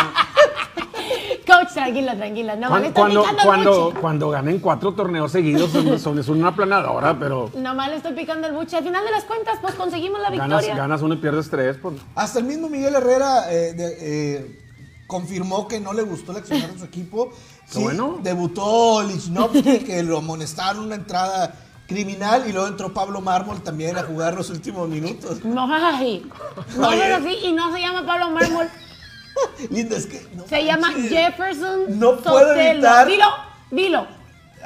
Coach, Tranquila, tranquila. No, Cuando, picando el cuando, buche. cuando ganen cuatro torneos seguidos son, [LAUGHS] son- es una planadora, pero Nomás le estoy picando el buche. Al final de las cuentas, pues conseguimos la ganas, victoria. ganas uno y pierdes tres. Pues. Hasta el mismo Miguel Herrera eh, de- eh, confirmó que no le gustó el accionar de su equipo. Qué bueno. Debutó Lichnowsky, que lo amonestaron una entrada criminal, y luego entró Pablo Mármol también a jugar los últimos minutos. No, ay. [LAUGHS] No, Oye. pero sí, y no se llama Pablo Mármol. [LAUGHS] Linda, es que. no Se llama manches. Jefferson No puedo Sotelo. evitar- Dilo, dilo.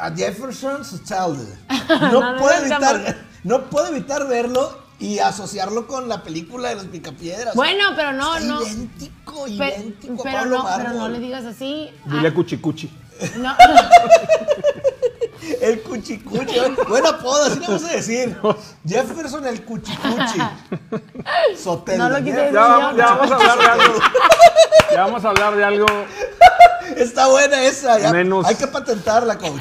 A Jefferson Soteldo. [LAUGHS] No, No, no, puedo no, evitar, no. no puedo evitar verlo y asociarlo con la película de los picapiedras. Bueno, pero no, Está no. idéntico, Pe- idéntico a pero, Pablo no, pero no le digas así. Dile cuchicuchi. no. [LAUGHS] El cuchicuchi. Buen apodo, así le vamos a decir. Jefferson el cuchicuchi. [LAUGHS] Soteldo. No lo quise decir. Ya, vamos- ya vamos a hablar de algo. [LAUGHS] Ya vamos a hablar de algo. Está buena esa. ya. Menos- Hay que patentarla, coach.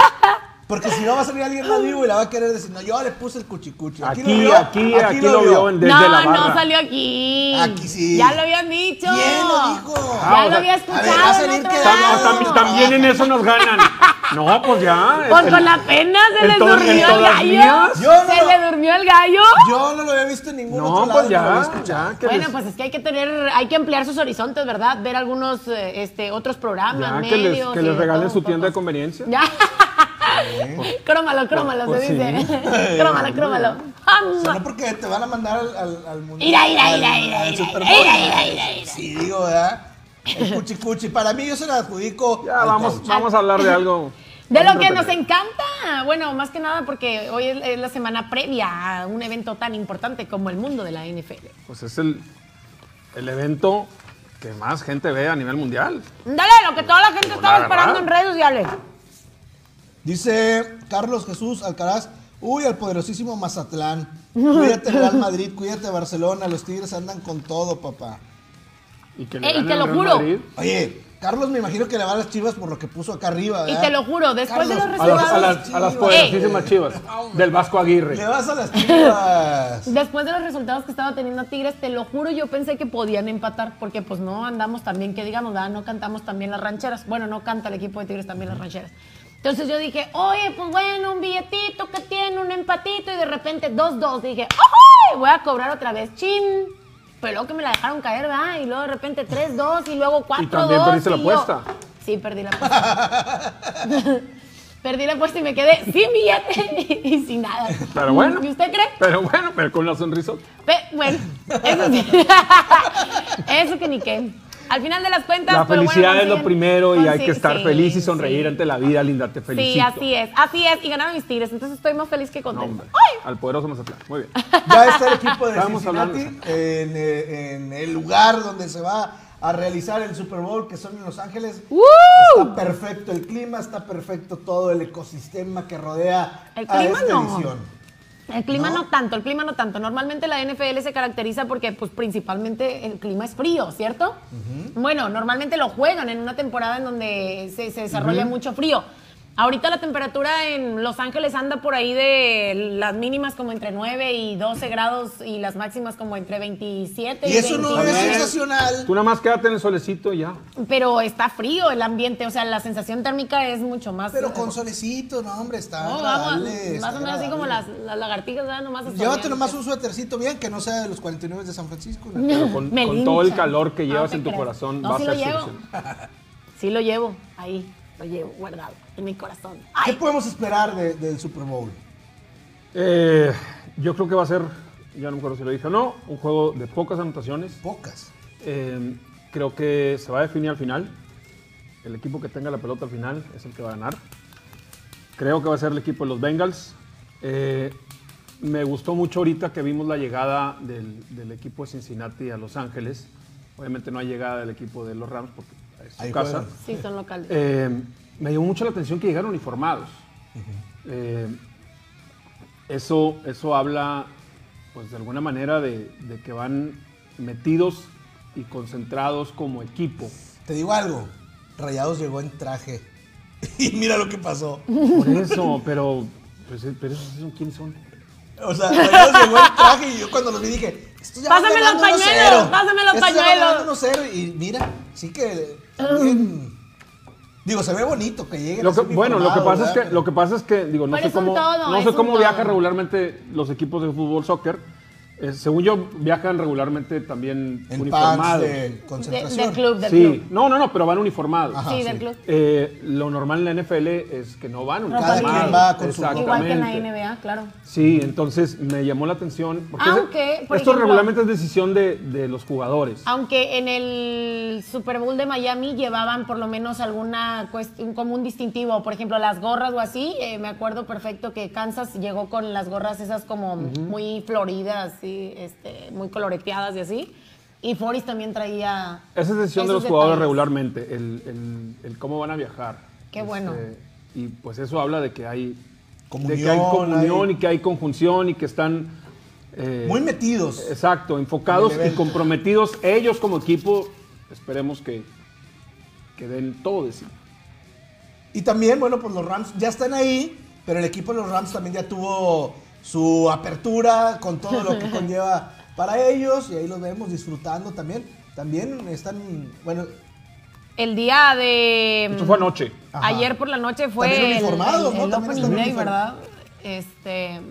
Porque si no va a salir alguien más vivo y la va a querer decir, no, yo le puse el cuchicuchi. Aquí, lo vio, aquí, aquí, lo vio en- desde no, la barra. no salió aquí. Aquí sí. Ya lo habían dicho. ¿Quién lo dijo? Ya Ah, o lo había a ver, va a escuchado. en salir otro que- Tam- lado. tam- también en eso nos ganan. No, pues ya. Pues el- con la pena se le durmió el gallo. no Se le durmió el gallo. Yo no lo había visto en ningún No, otro lado. pues no lo había ya, escuchado. ya. que Bueno, les- pues es que hay que tener, hay que ampliar sus horizontes, ¿verdad? Ver algunos, eh, este, otros programas, ya, que les, medios. que les regalen su tienda de conveniencia. Ya. [LAUGHS] crómalo, crómalo, Pues se sí. dice. [LAUGHS] crómalo, crómalo. O sea, no porque te van a mandar al, al, al mundial. Ira, ira, ira, ira, ira, ira. Sí, digo, ¿verdad? El cuchicuchi. Para mí, yo se lo adjudico. Ya, vamos, coach. vamos a hablar de algo. [LAUGHS] De lo que nos encanta. Bueno, más que nada porque hoy es, la semana previa a un evento tan importante como el mundo de la NFL. Pues es el, el evento que más gente ve a nivel mundial. Dale, lo que toda la gente estaba la esperando en redes sociales. Dice Carlos Jesús Alcaraz. Uy, al poderosísimo Mazatlán. [LAUGHS] Cuídate Real Madrid, cuídate Barcelona. Los Tigres andan con todo, papá. Y que le Ey, te lo Real juro. Madrid. Oye, Carlos me imagino que le va a las chivas por lo que puso acá arriba. Y ¿verdad? te lo juro, después de los Carlos, A las, a resultados. las, a las Chivas. poderosísimas chivas del Vasco Aguirre. Le vas a las chivas. [LAUGHS] Después de los resultados que estaba teniendo Tigres, te lo juro, yo pensé que podían empatar, porque pues no andamos tan bien, que digamos, ¿verdad? no cantamos también las rancheras. Bueno, no canta el equipo de Tigres también las rancheras. Entonces yo dije, oye, pues bueno, un billetito que tiene, un empatito, y de repente 2-2. Dije, ¡ay! Voy a cobrar otra vez, chin. Pero luego que me la dejaron caer, ¿verdad? Y luego de repente 3-2 y luego 4-2. Y también perdiste la yo- apuesta. Sí, perdí la apuesta. [LAUGHS] perdí la apuesta y me quedé sin billete y sin nada. Pero bueno. ¿Y usted cree? Pero bueno, pero con la sonrisa. Pe- bueno, eso sí. [LAUGHS] eso que ni qué. Al final de las cuentas. La pero bueno, felicidad es lo primero y hay que estar sí, feliz y sonreír sí. ante la vida, Linda. Te felicito. Sí, así es, así es. Y ganaron mis tigres, entonces estoy más feliz que No, contenta. hombre, ¡Ay! Al poderoso Mazatlán. Muy bien. [LAUGHS] Ya está el equipo de Cincinnati en, eh, en el lugar donde se va a realizar el Super Bowl, que son en Los Ángeles. ¡Woo! Está perfecto el clima, está perfecto todo el ecosistema que rodea El a clima esta no. edición. El clima ¿No? ¿No? tanto, el clima no tanto. Normalmente la NFL se caracteriza porque, pues, principalmente el clima es frío, ¿cierto? Bueno, normalmente lo juegan en una temporada en donde se, se desarrolla mucho frío. Ahorita la temperatura en Los Ángeles anda por ahí de las mínimas como entre 9 y 12 grados y las máximas como entre 27 y, Y eso no es 29. sensacional. Tú nada más quédate en el solecito y ya. Pero está frío el ambiente, o sea, la sensación térmica es mucho más. Pero con solecito, no, hombre, está No, vamos, más o menos así como las, las lagartijas, ¿verdad? Nomás Llévate nomás un suétercito bien, que no sea de los 49 de San Francisco. ¿no? Pero con, Me [LAUGHS] con todo el calor que llevas en tu creo. corazón, No, va sí a lo ser llevo. Sí lo llevo, ahí, lo llevo guardado en mi corazón. ¿Qué podemos esperar de- del Super Bowl? Eh, yo creo que va a ser, ya no me acuerdo si lo dije o no, un juego de pocas anotaciones. Pocas. Eh, creo que se va a definir al final. El equipo que tenga la pelota al final es el que va a ganar. Creo que va a ser el equipo de los Bengals. Eh, me gustó mucho ahorita que vimos la llegada del, del equipo de Cincinnati a Los Ángeles. Obviamente no hay llegada del equipo de los Rams porque es su Ahí casa. juegan. sí, son locales. Eh, me llamó mucho la atención que llegaron uniformados. Eh, eso, eso habla, pues de alguna manera, de, de que van metidos y concentrados como equipo. Te digo algo, Rayados llegó en traje. [LAUGHS] Y mira lo que pasó. Por eso, pero, pues, pero esos son quiénes son. O sea, Rayados llegó en traje y yo cuando los vi dije, estos ya Pásame los ganando 1-0. pañuelos, pásame los pañuelos. ganando 1-0. Y mira, sí que bien, Digo, se ve bonito que lleguen Lo que- bueno, lo que pasa es que lo que pasa es que digo no Pero sé cómo todo, no sé cómo todo. viajan regularmente los equipos de fútbol soccer. Eh, según yo viajan regularmente también En uniformados. de De- concentración. del club, del sí, club. no, no, no, pero van uniformados. Ajá, sí, sí. del club. Eh, lo normal en la NFL es que no van Cada uniformados. quien va con su ropa. Igual que en la Exactamente. NBA, claro. Sí, entonces me llamó la atención. Porque Aunque, ese- por esto ejemplo- regularmente es decisión de, de los jugadores. Aunque en el Super Bowl de Miami llevaban por lo menos alguna cuestión, como un distintivo, por ejemplo, las gorras o así. eh, me acuerdo perfecto que Kansas llegó con las gorras esas como muy floridas, este, muy coloreteadas y así. Y Forrest también traía. Esa es decisión de los jugadores regularmente, el, el- el cómo van a viajar. Este, Qué bueno. y pues eso habla de que hay Comunión, de que hay comunión hay- y que hay conjunción y que están eh, Muy metidos. exacto, enfocados en y comprometidos ellos como equipo. Esperemos que, que den todo de sí. Y también, bueno, pues los Rams ya están ahí, pero el equipo de los Rams también ya tuvo su apertura con todo lo que [LAUGHS] conlleva para ellos y ahí los vemos disfrutando también. También están, bueno, El día de. Esto fue anoche. Ajá. Ayer por la noche fue También el, uniformados, el- ¿no? el También están day. ¿verdad? Este,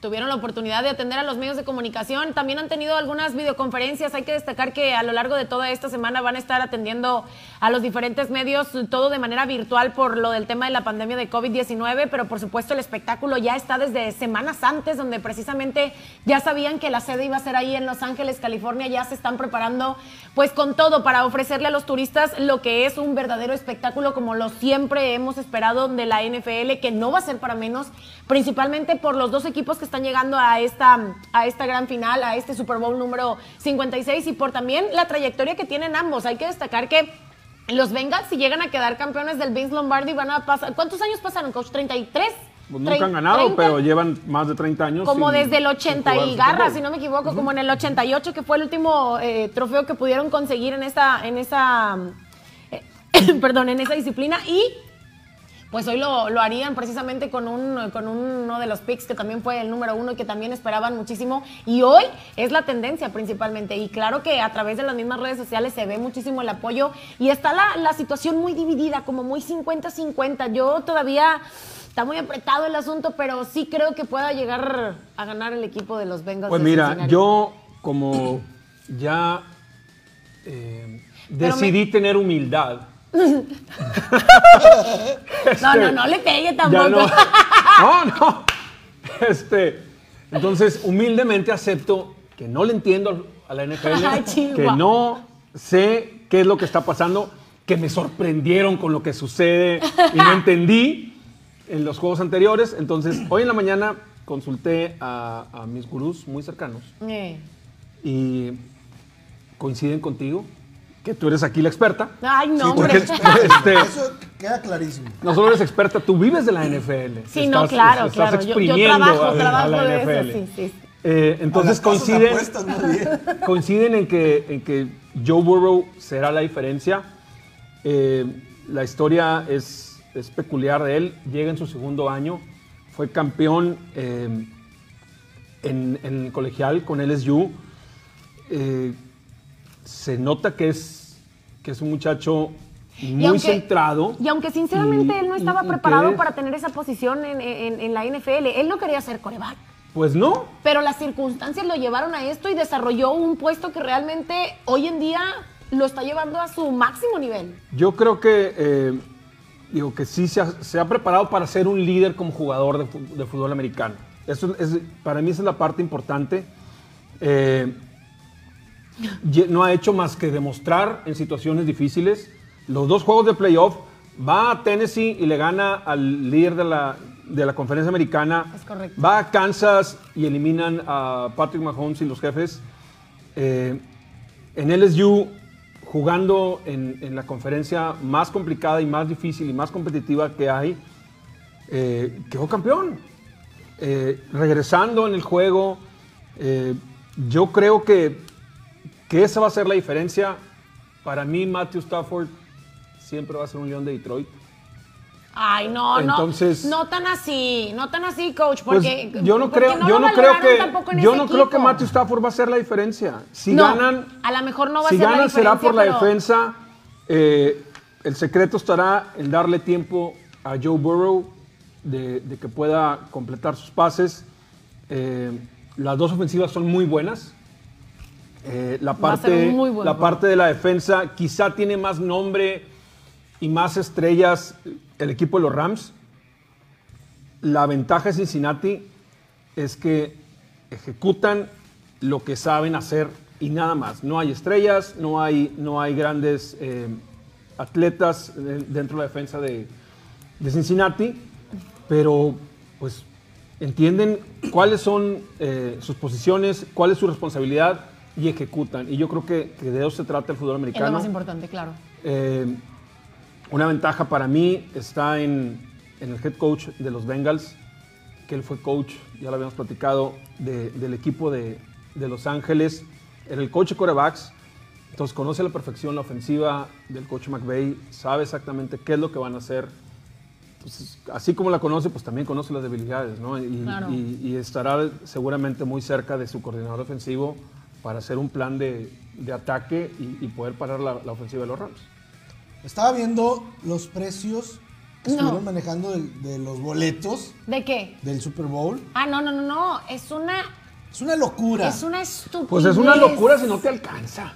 tuvieron la oportunidad de atender a los medios de comunicación. También han tenido algunas videoconferencias. Hay que destacar que a lo largo de toda esta semana van a estar atendiendo a los diferentes medios, todo de manera virtual por lo del tema de la pandemia de COVID-19, pero por supuesto el espectáculo ya está desde semanas antes, donde precisamente ya sabían que la sede iba a ser ahí en Los Ángeles, California. Ya se están preparando pues con todo para ofrecerle a los turistas lo que es un verdadero espectáculo como lo siempre hemos esperado de la NFL, que no va a ser para menos, principalmente por los dos equipos que están llegando a esta, a esta gran final, a este Super Bowl número 56 y por también la trayectoria que tienen ambos. Hay que destacar que los Bengals, si llegan a quedar campeones del Vince Lombardi, van a pasar. ¿Cuántos años pasaron, coach? ¿33? Pues nunca han ganado, 30. pero llevan más de 30 años. Como sin- desde el sin 80 jugar y garra, si no me equivoco, como en el 88, que fue el último eh, trofeo que pudieron conseguir en esa, en esa, eh, [COUGHS] perdón, en esa disciplina. Y pues hoy lo, lo harían precisamente con, un, con uno de los picks que también fue el número uno y que también esperaban muchísimo. Y hoy es la tendencia principalmente. Y claro que a través de las mismas redes sociales se ve muchísimo el apoyo y está la, la situación muy dividida, como muy 50-50. Yo todavía está muy apretado el asunto, pero sí creo que pueda llegar a ganar el equipo de los Bengals. Pues mira, Cincinnati. yo como ya eh, me- decidí tener humildad. [LAUGHS] No, no, Este, no le pegue tampoco. no, [LAUGHS] no, no. Este, entonces, humildemente acepto que no le entiendo a la NFL, [LAUGHS] Ay, que no sé qué es lo que está pasando, que me sorprendieron con lo que sucede y no entendí en los juegos anteriores. Entonces, hoy en la mañana consulté a, a mis gurús muy cercanos Eh. y coinciden contigo, que tú eres aquí la experta. Ay, no, porque hombre. [LAUGHS] este, Eso queda clarísimo. no solo eres experta, tú vives de la NFL. Sí, no, claro, claro. Yo- yo exprimiendo trabajo, a- a trabajo la de eso, NFL. sí, sí. Eh, entonces coinciden, apuestas, [LAUGHS] coinciden en que, en que Joe Burrow será la diferencia. Eh, la historia es, es peculiar de él. Llega en su segundo año. Fue campeón eh, en, en el colegial con LSU. Eh, se nota que es, que es un muchacho muy aunque- centrado. Y aunque sinceramente y- él no estaba y preparado para tener esa posición en, en- en la NFL, él no quería ser coreback. Pues no, Pero las circunstancias lo llevaron a esto y desarrolló un puesto que realmente hoy en día lo está llevando a su máximo nivel. Yo creo que, eh, digo que sí se ha, se ha preparado para ser un líder como jugador de, fútbol americano. Eso es, para mí esa es la parte importante. Eh, no ha hecho más que demostrar en situaciones difíciles. Los dos juegos de playoff, va a Tennessee y le gana al líder de la, de la conferencia americana. Es correcto. Va a Kansas y eliminan a Patrick Mahomes y los jefes. Eh, en LSU, jugando en, en la conferencia más complicada y más difícil y más competitiva que hay, eh, quedó campeón. Eh, regresando en el juego, yo creo que, que esa va a ser la diferencia. Para mí, Matthew Stafford siempre va a ser un león de Detroit. Ay, no, Entonces- no. No tan así, no tan así, coach, Pues, porque yo no porque creo, no yo no creo que, yo no creo que. Matthew Stafford va a ser la diferencia. Si No, ganan, a lo mejor no va a ser la ganan será por la defensa. eh, el secreto estará en darle tiempo a Joe Burrow de, de que pueda completar sus pases. Eh, las dos ofensivas son muy buenas. Eh, la, parte, un muy buen la juego. parte de la defensa quizá tiene más nombre y más estrellas el equipo de los Rams. La ventaja de Cincinnati es que ejecutan lo que saben hacer y nada más. No hay estrellas, no hay, no hay grandes eh, atletas de- dentro de la defensa de, de Cincinnati, pero pues entienden cuáles son eh, sus posiciones, cuál es su responsabilidad y ejecutan. Y yo creo que, que de eso se trata el fútbol Es lo americano. más importante, claro. Eh, una ventaja para mí está en, en el head coach de los Bengals, que él fue coach, ya lo habíamos platicado, de- del equipo de, de Los Ángeles. Era el coach de quarterbacks, entonces conoce a la perfección la ofensiva del coach McVay, sabe exactamente qué es lo que van a hacer. Así como la conoce, pues también conoce las debilidades, ¿no? Y, Claro. y- y estará seguramente muy cerca de su coordinador ofensivo para hacer un plan de, de ataque y, y poder parar la- la ofensiva de los Rams. Estaba viendo los precios que No. estuvieron manejando de, los boletos ¿De qué? del Super Bowl. Ah, no, no, no, no. Es una, Es una locura. es una estupidez. Pues es una locura si no te alcanza.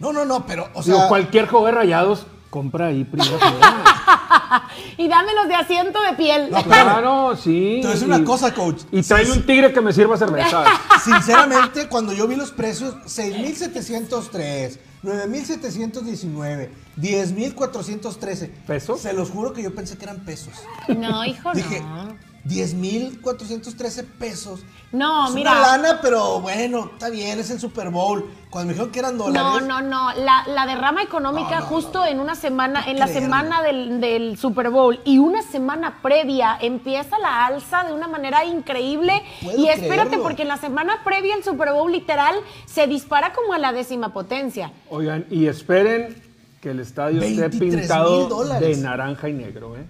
No, no, no, pero, o Digo, sea, cualquier juego de rayados compra ahí primera [LAUGHS] [LAUGHS] Y dámelos de asiento de piel. No, claro, [LAUGHS] sí. a decir una cosa, coach. Y tráeme un tigre que me sirva cerveza. [LAUGHS] Sinceramente, cuando yo vi los precios, 6.703, 9.719, 10.413. ¿Pesos? Se los juro que yo pensé que eran pesos. No, hijo, Dije, no. 10.413 pesos. No, es mira. una lana, pero bueno, está bien, es el Super Bowl. Cuando me dijeron que eran No, dólares. no, no. La, la derrama económica No, no, justo en una semana, en la semana del, del Super Bowl y una semana previa empieza la alza de una manera increíble. puedo Y espérate, creerlo. porque en la semana previa el Super Bowl literal se dispara como a la décima potencia. Oigan, y esperen que el estadio esté 23,000 pintado de naranja y negro, ¿eh?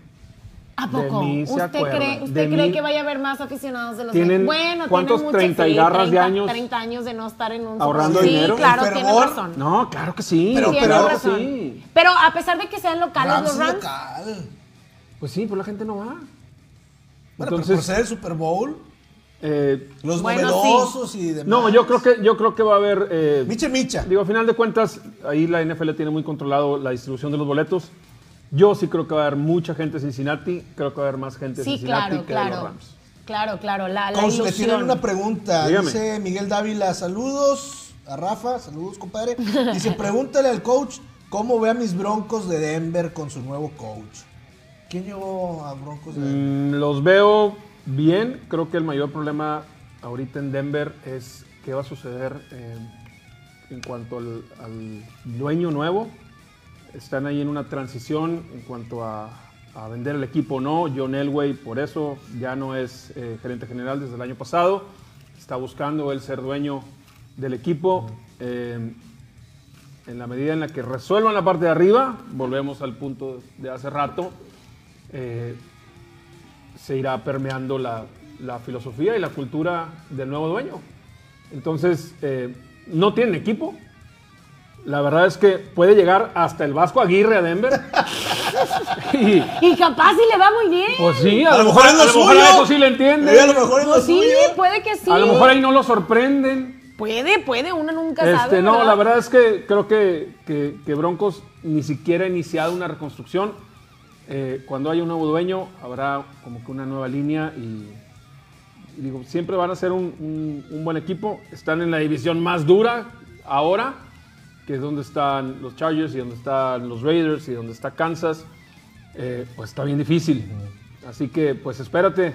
¿A De poco? mí se ¿Usted cree, usted De cree mí- que vaya a haber más aficionados de los ¿Tienen Bueno, cuántos tiene mucho, 30 y sí, garras de 30, años 30 años de no estar en un ahorrando Bowl. dinero? Sí, claro, tiene razón. No, claro que sí. Pero- tiene pero- razón. sí. Pero a pesar de que sean locales Rams los es Rams, local. Pues sí, pues la gente no va. Bueno, pero por Entonces, ser el Super Bowl, eh, los Bueno, novedosos y demás. no, yo creo que yo creo que va a haber eh, Micha, micha. Digo, a final de cuentas, ahí la NFL tiene muy controlado la distribución de los boletos. Yo sí creo que va a haber mucha gente de Cincinnati. Creo que va a haber más gente de sí, Cincinnati claro, que de los claro. Rams. Claro, claro, la, la ilusión. una pregunta. Dígame. Dice Miguel Dávila, saludos a Rafa, saludos, compadre. [LAUGHS] Dice, pregúntale al coach cómo ve a mis broncos de Denver con su nuevo coach. ¿Quién llevó a Broncos de Denver? Mm, los veo bien. Creo que el mayor problema ahorita en Denver es qué va a suceder eh, en cuanto al, al dueño nuevo. Están ahí en una transición en cuanto a, vender el equipo o no. John Elway, por eso, ya no es eh, gerente general desde el año pasado. Está buscando él ser dueño del equipo. Eh, en la medida en la que resuelvan la parte de arriba, volvemos al punto de hace rato, eh, se irá permeando la, la filosofía y la cultura del nuevo dueño. Entonces, no tienen equipo. La verdad es que puede llegar hasta el Vasco Aguirre a Denver. [LAUGHS] y, Y capaz si le va muy bien. pues sí, a, A lo lo mejor, mejor es a lo lo mejor a eso sí le entiende. Eh, a lo mejor es lo Pues sí, suyo. puede que sí. A lo mejor ahí no lo sorprenden. Puede, puede, uno nunca Este, sabe. no, ¿verdad? la verdad es que creo que, que- que Broncos ni siquiera ha iniciado una reconstrucción. Eh, cuando haya un nuevo dueño, habrá como que una nueva línea y, y digo, siempre van a ser un, un- un buen equipo. Están en la división más dura ahora, que es donde están los Chargers y donde están los Raiders y donde está Kansas. Eh, pues está bien difícil. Así que, pues espérate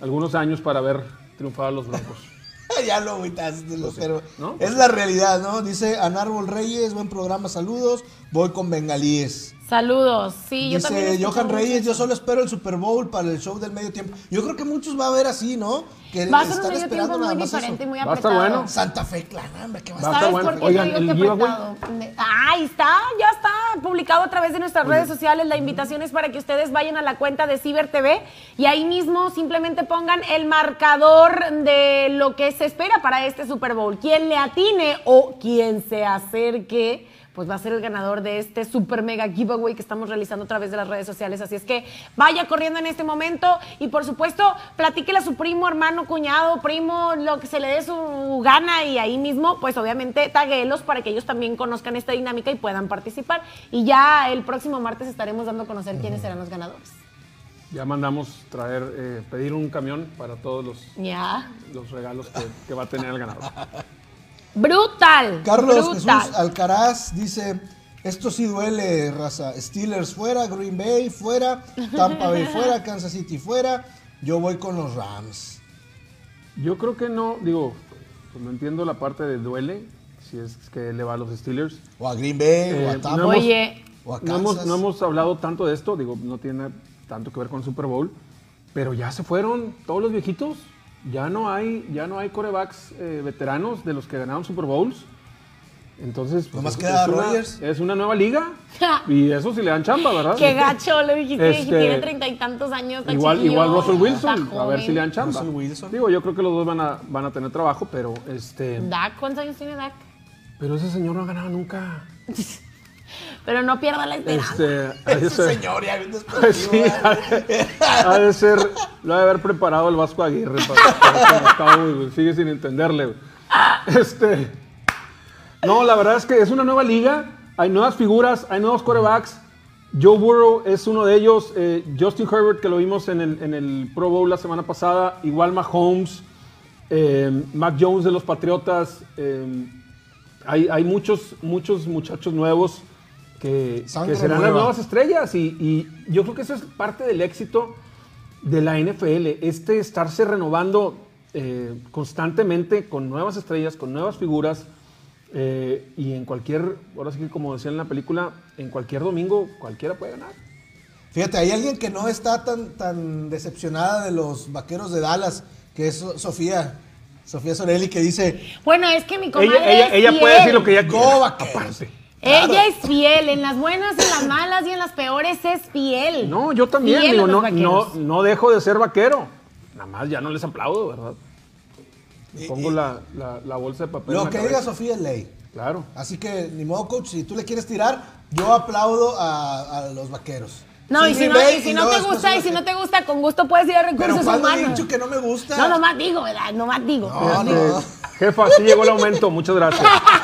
algunos años para ver triunfar a los Broncos. [LAUGHS] ya lo agüitaste, lo- pero ¿no? es la realidad, ¿no? Dice Anárbol Reyes, buen programa, saludos. Voy con bengalíes. Saludos. Sí, yo también. Dice Johan Reyes, yo solo espero el Super Bowl para el show del medio tiempo. Yo creo que muchos va a ver así, ¿no? Que Va a ser un medio esperando tiempo muy diferente y eso. muy Va a apretado. estar bueno. Santa Fe Clan, hombre, ¿qué va a Va a estar? ¿Sabes bueno. por qué Oigan, te digo que apretado? Ahí está, ya está publicado a través de nuestras redes sociales. La invitación es para que ustedes vayan a la cuenta de Ciber TV y ahí mismo simplemente pongan el marcador de lo que se espera para este Super Bowl. Quien le atine o quien se acerque pues va a ser el ganador de este super mega giveaway que estamos realizando a través de las redes sociales. Así es que vaya corriendo en este momento y por supuesto platíquele a su primo, hermano, cuñado, primo, lo que se le dé su gana y ahí mismo, pues obviamente taguelos para que ellos también conozcan esta dinámica y puedan participar. Y ya el próximo martes estaremos dando a conocer quiénes serán los ganadores. Ya mandamos traer, eh, pedir un camión para todos los, los regalos que, que va a tener el ganador. [LAUGHS] Brutal. Carlos brutal. Jesús Alcaraz dice, esto sí duele, raza. Steelers fuera, Green Bay fuera, Tampa Bay [LAUGHS] fuera, Kansas City fuera. Yo voy con los Rams. Yo creo que no, digo, pues no entiendo la parte de duele, si es que le va a los Steelers. O a Green Bay, o a Eh, Tampa. no hemos- Oye, o a No hemos, no hemos hablado tanto de esto, digo, no tiene tanto que ver con el Super Bowl, pero ya se fueron todos los viejitos. Ya no hay, ya no hay corebacks eh, veteranos de los que ganaron Super Bowls. Entonces, pues, Nomás es, queda es una, es una nueva liga. y eso sí le dan chamba, ¿verdad? qué gacho le dijiste, Este, tiene treinta y tantos años. está Igual, chiquillo, igual Russell Wilson, a ver si le dan chamba. Russell Wilson. Digo, yo creo que los dos van a, van a tener trabajo, pero este. Dak, ¿cuántos años tiene Dak? Pero ese señor no ha ganado nunca. [LAUGHS] Pero no pierda la esperanza. Este, [LAUGHS] Ese ser- señor ya bien [LAUGHS] sí, ¿verdad? ha de, ha de ser, lo ha de haber preparado el Vasco Aguirre para, para sigue sin entenderle. güey. Este, no, la verdad es que es una nueva liga, hay nuevas figuras, hay nuevos corebacks. Joe Burrow es uno de ellos, eh, Justin Herbert que lo vimos en el, en el Pro Bowl la semana pasada, igual Mahomes, eh, Mac Jones de los Patriotas, eh, hay, hay muchos, muchos muchachos nuevos que, que serán las nueva. nuevas estrellas y, y yo creo que eso es parte del éxito de la NFL, este estarse renovando eh, constantemente con nuevas estrellas, con nuevas figuras eh, y en cualquier, ahora sí que como decía en la película, en cualquier domingo cualquiera puede ganar. Fíjate, hay alguien que no está tan, tan decepcionada de los vaqueros de Dallas, que es So- Sofía. Sofía Sorelli, que dice, Bueno, es que mi comadre Ella, ella, es ella puede decir lo que ella Go quiera. Vaqueros. aparte. Ella es fiel, en las buenas, en las malas y en las peores es fiel. No, yo también, Fiel digo, no, no, no dejo de ser vaquero. Nada más ya no les aplaudo, ¿verdad? Me Y- pongo y- la, la- la bolsa de papel. en lo la que cabeza. diga Sofía es ley. Claro. Así que, ni modo, coach, si tú le quieres tirar, yo aplaudo a, a los vaqueros. No, Sí, y si no, Bay, y si y no luego te gusta, y si no te gusta, con gusto puedes ir a Pero recursos ¿cuándo he humanos. dicho que no me gusta? No, nomás digo, ¿verdad? Nomás digo. No, no. [LAUGHS] Jefa, sí llegó el aumento, muchas gracias. [LAUGHS]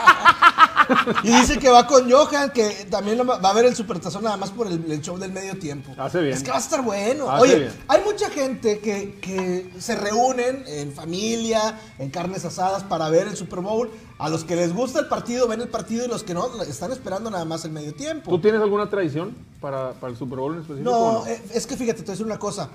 Y dice que va con Johan, que también va a ver el supertazón nada más por el, el show del medio tiempo. Hace bien. Es que va a estar bueno. Hace Oye, bien. hay mucha gente que, que se reúnen en familia, en carnes asadas para ver el Super Bowl. A los que les gusta el partido, ven el partido y los que no, están esperando nada más el medio tiempo. ¿Tú tienes alguna tradición para, para el Super Bowl en específico? o No, eh, es que fíjate, te voy a decir una cosa.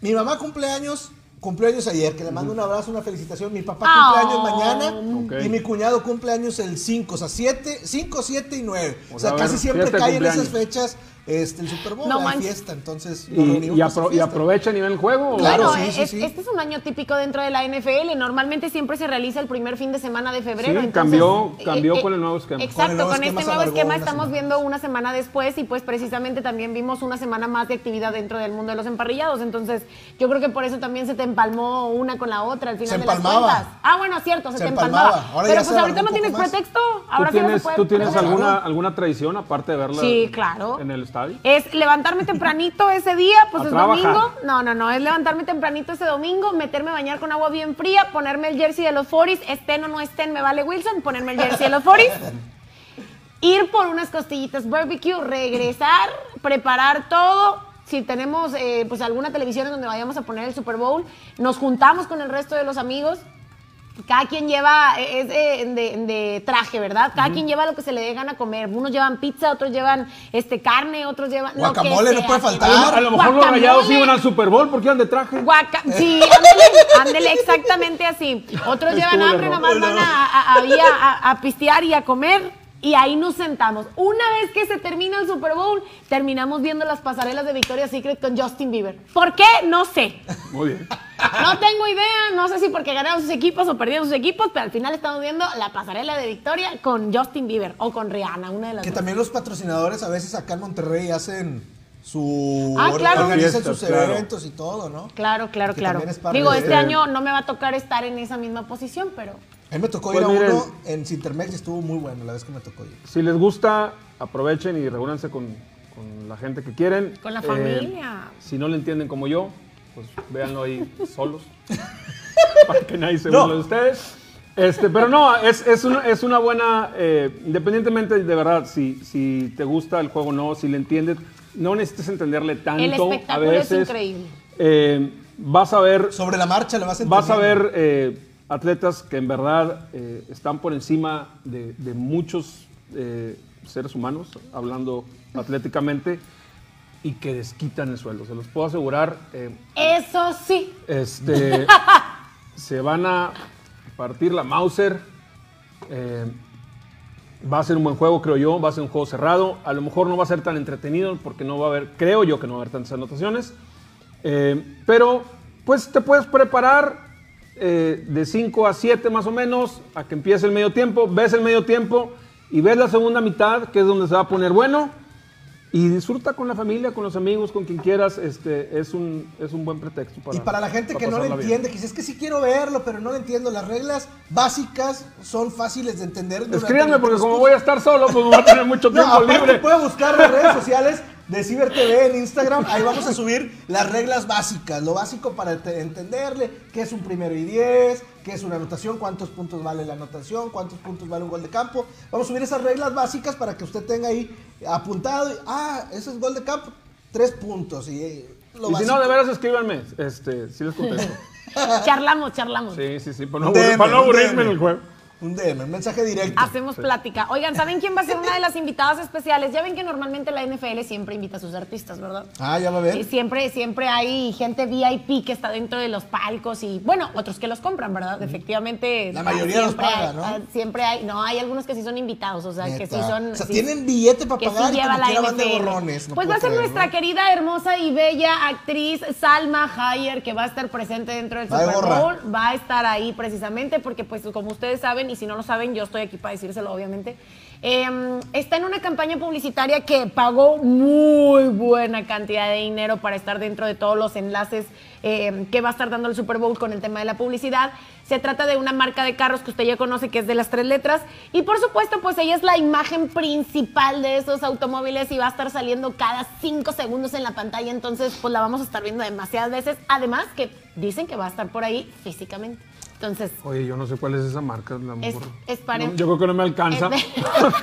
Mi mamá cumpleaños, cumpleaños ayer, que le mando un abrazo, una felicitación. Mi papá Ah. cumpleaños mañana Ok. y mi cuñado cumpleaños el 5, o sea, 7, 5, 7 y 9. O, O sea, casi siempre fiesta de cae en esas fechas este, el Super Bowl, No hay fiesta, entonces Y, y apro- y aprovechan y ven el juego. Claro, Bueno, sí, sí, es- sí. este es un año típico dentro de la NFL. Normalmente siempre se realiza el primer fin de semana de febrero. Sí, entonces, cambió- eh, cambió eh, con el nuevo esquema. Exacto, nuevo con, esquema este nuevo esquema estamos semana. viendo una semana después y pues precisamente también vimos una semana más de actividad dentro del mundo de los emparrillados. Entonces yo creo que por eso también se te empalmó una con la otra al final Se de las cuentas. Ah, bueno, cierto, se, Se te empalmaba. empalmaba. Ahora Pero ya se pues ahorita no tienes más. pretexto. ¿Tú Ahora sí no se tienes, puede tú tienes alguna tradición aparte de verla Sí, claro. en el estadio? Es levantarme tempranito ese día, pues es trabajar. domingo. No, no, no, es levantarme tempranito ese domingo, meterme a bañar con agua bien fría, ponerme el jersey de los 40 estén o no estén, me vale Wilson, ponerme el jersey de los 40 ir por unas costillitas barbecue, regresar, preparar todo. Si tenemos eh, pues alguna televisión en donde vayamos a poner el Super Bowl, nos juntamos con el resto de los amigos. Cada quien lleva, eh, es eh, de, de traje, ¿verdad? Cada quien lleva lo que se le dé gana comer. Unos llevan pizza, otros llevan este carne, otros llevan. lo que Guacamole, no puede faltar. A lo, a lo mejor los rayados iban al Super Bowl porque iban de traje. Guaca sí, [LAUGHS] ándele, ándele, exactamente así. Otros llevan hambre, error. nada más van a, a- a- ahí a- a pistear y a comer. Y ahí nos sentamos. Una vez que se termina el Super Bowl, terminamos viendo las pasarelas de Victoria's Secret con Justin Bieber. ¿Por qué? No sé. Muy bien. No tengo idea. No sé si porque ganaron sus equipos o perdieron sus equipos, pero al final estamos viendo la pasarela de Victoria con Justin Bieber o con Rihanna, una de las Que dos. también los patrocinadores a veces acá en Monterrey hacen su... Ah, claro. Organizan sus claro. eventos y todo, ¿no? Claro, claro, Que claro. es Digo, de- este año no me va a tocar estar en esa misma posición, pero A mí me tocó Pues ir a miren. uno en Cintermex y estuvo muy bueno la vez que me tocó ir. Si les gusta, aprovechen y reúnanse con, con la gente que quieren. Con la Eh, familia. si no le entienden como yo, pues véanlo ahí [LAUGHS] solos. [LAUGHS] para que nadie se No. burle de ustedes. Este, pero no, es, es, una, es una buena, eh, independientemente de verdad, si, si te gusta el juego o no, si le entiendes, no necesitas entenderle tanto El a espectáculo es veces. increíble. Eh, vas a ver Sobre la marcha lo vas a Vas a ver eh, atletas que en verdad eh, están por encima de, de muchos eh, seres humanos, hablando atléticamente, y que desquitan el suelo. Se los puedo asegurar. eh, Eso sí. este, [LAUGHS] se van a partir la Mauser. eh, va a ser un buen juego, creo yo. Va a ser un juego cerrado. A lo mejor no va a ser tan entretenido porque no va a haber, creo yo que no va a haber tantas anotaciones. Pero, pues te puedes preparar eh, de 5 a 7 más o menos a que empiece el medio tiempo. Ves el medio tiempo y ves la segunda mitad, que es donde se va a poner bueno. Y disfruta con la familia, con los amigos, con quien quieras. Este, es, un, es un buen pretexto para Y para la gente para que no bien. entiende, que dice, es que sí quiero verlo, pero no lo entiendo. Las reglas básicas son fáciles de entender. Escríbanme porque como voy a estar solo, pues no voy a tener mucho [LAUGHS] No, tiempo aparte libre. puede buscar las redes sociales de Ciber TV en Instagram. Ahí vamos a subir las reglas básicas, lo básico para te- entenderle, qué es un primero y diez, qué es una anotación, cuántos puntos vale la anotación, cuántos puntos vale un gol de campo. Vamos a subir esas reglas básicas para que usted tenga ahí apuntado. y, ah, ese es gol de campo, tres puntos. Y, eh, lo Y si no, de veras escríbanme. Este, sí les contesto. [LAUGHS] Charlamos, charlamos. Sí, sí, sí. Para no, aburrirme en el juego. Un DM, un mensaje directo. Hacemos plática. Oigan, ¿saben quién va a ser [LAUGHS] una de las invitadas especiales? Ya ven que normalmente la NFL siempre invita a sus artistas, ¿verdad? Ah, ya va a ver. Y siempre, siempre hay gente VIP que está dentro de los palcos y, bueno, otros que los compran, ¿verdad? Efectivamente. La mayoría los siempre paga, hay- ¿no? ah, Siempre hay, no, hay algunos que sí son invitados, o sea, que sí Neta. son. O sea, sí- tienen billete para que sí pagar y lleva como la de borrones. no pues va a ser creerlo. nuestra querida, hermosa y bella actriz Salma Hayek, que va a estar presente dentro del Va Super. Bowl. Va a estar ahí precisamente porque, pues, como ustedes saben, y si no lo saben, yo estoy aquí para decírselo, obviamente. eh, está en una campaña publicitaria que pagó muy buena cantidad de dinero para estar dentro de todos los enlaces eh, que va a estar dando el Super Bowl con el tema de la publicidad. Se trata de una marca de carros que usted ya conoce, que es de las tres letras. Y por supuesto, pues ella es la imagen principal de esos automóviles y va a estar saliendo cada cinco segundos en la pantalla. Entonces, pues la vamos a estar viendo demasiadas veces. Además, que dicen que va a estar por ahí físicamente. Entonces, Oye, yo no sé cuál es esa marca. la Es- No, yo creo que no me alcanza.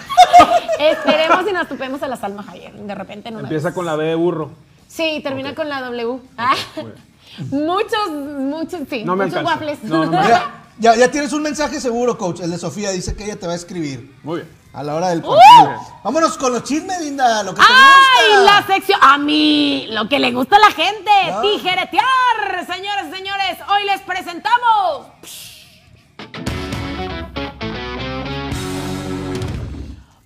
[LAUGHS] esperemos y nos topemos a la Salma Hayek de repente en una Empieza vez. con la B de burro. Sí, termina con la W. Ah, muy bien. muchos, muchos, sí, No me muchos alcanza. waffles. No, no me [LAUGHS] Mira, ya, ya tienes un mensaje seguro, coach. El de Sofía dice que ella te va a escribir Muy bien. A la hora del ¡Uh! partido. Vámonos con los chismes, Linda. Lo que te ¡Ay, gusta. la sección! A mí, lo que le gusta a la gente, Ah. tijeretear. Señoras y señores, hoy les presentamos.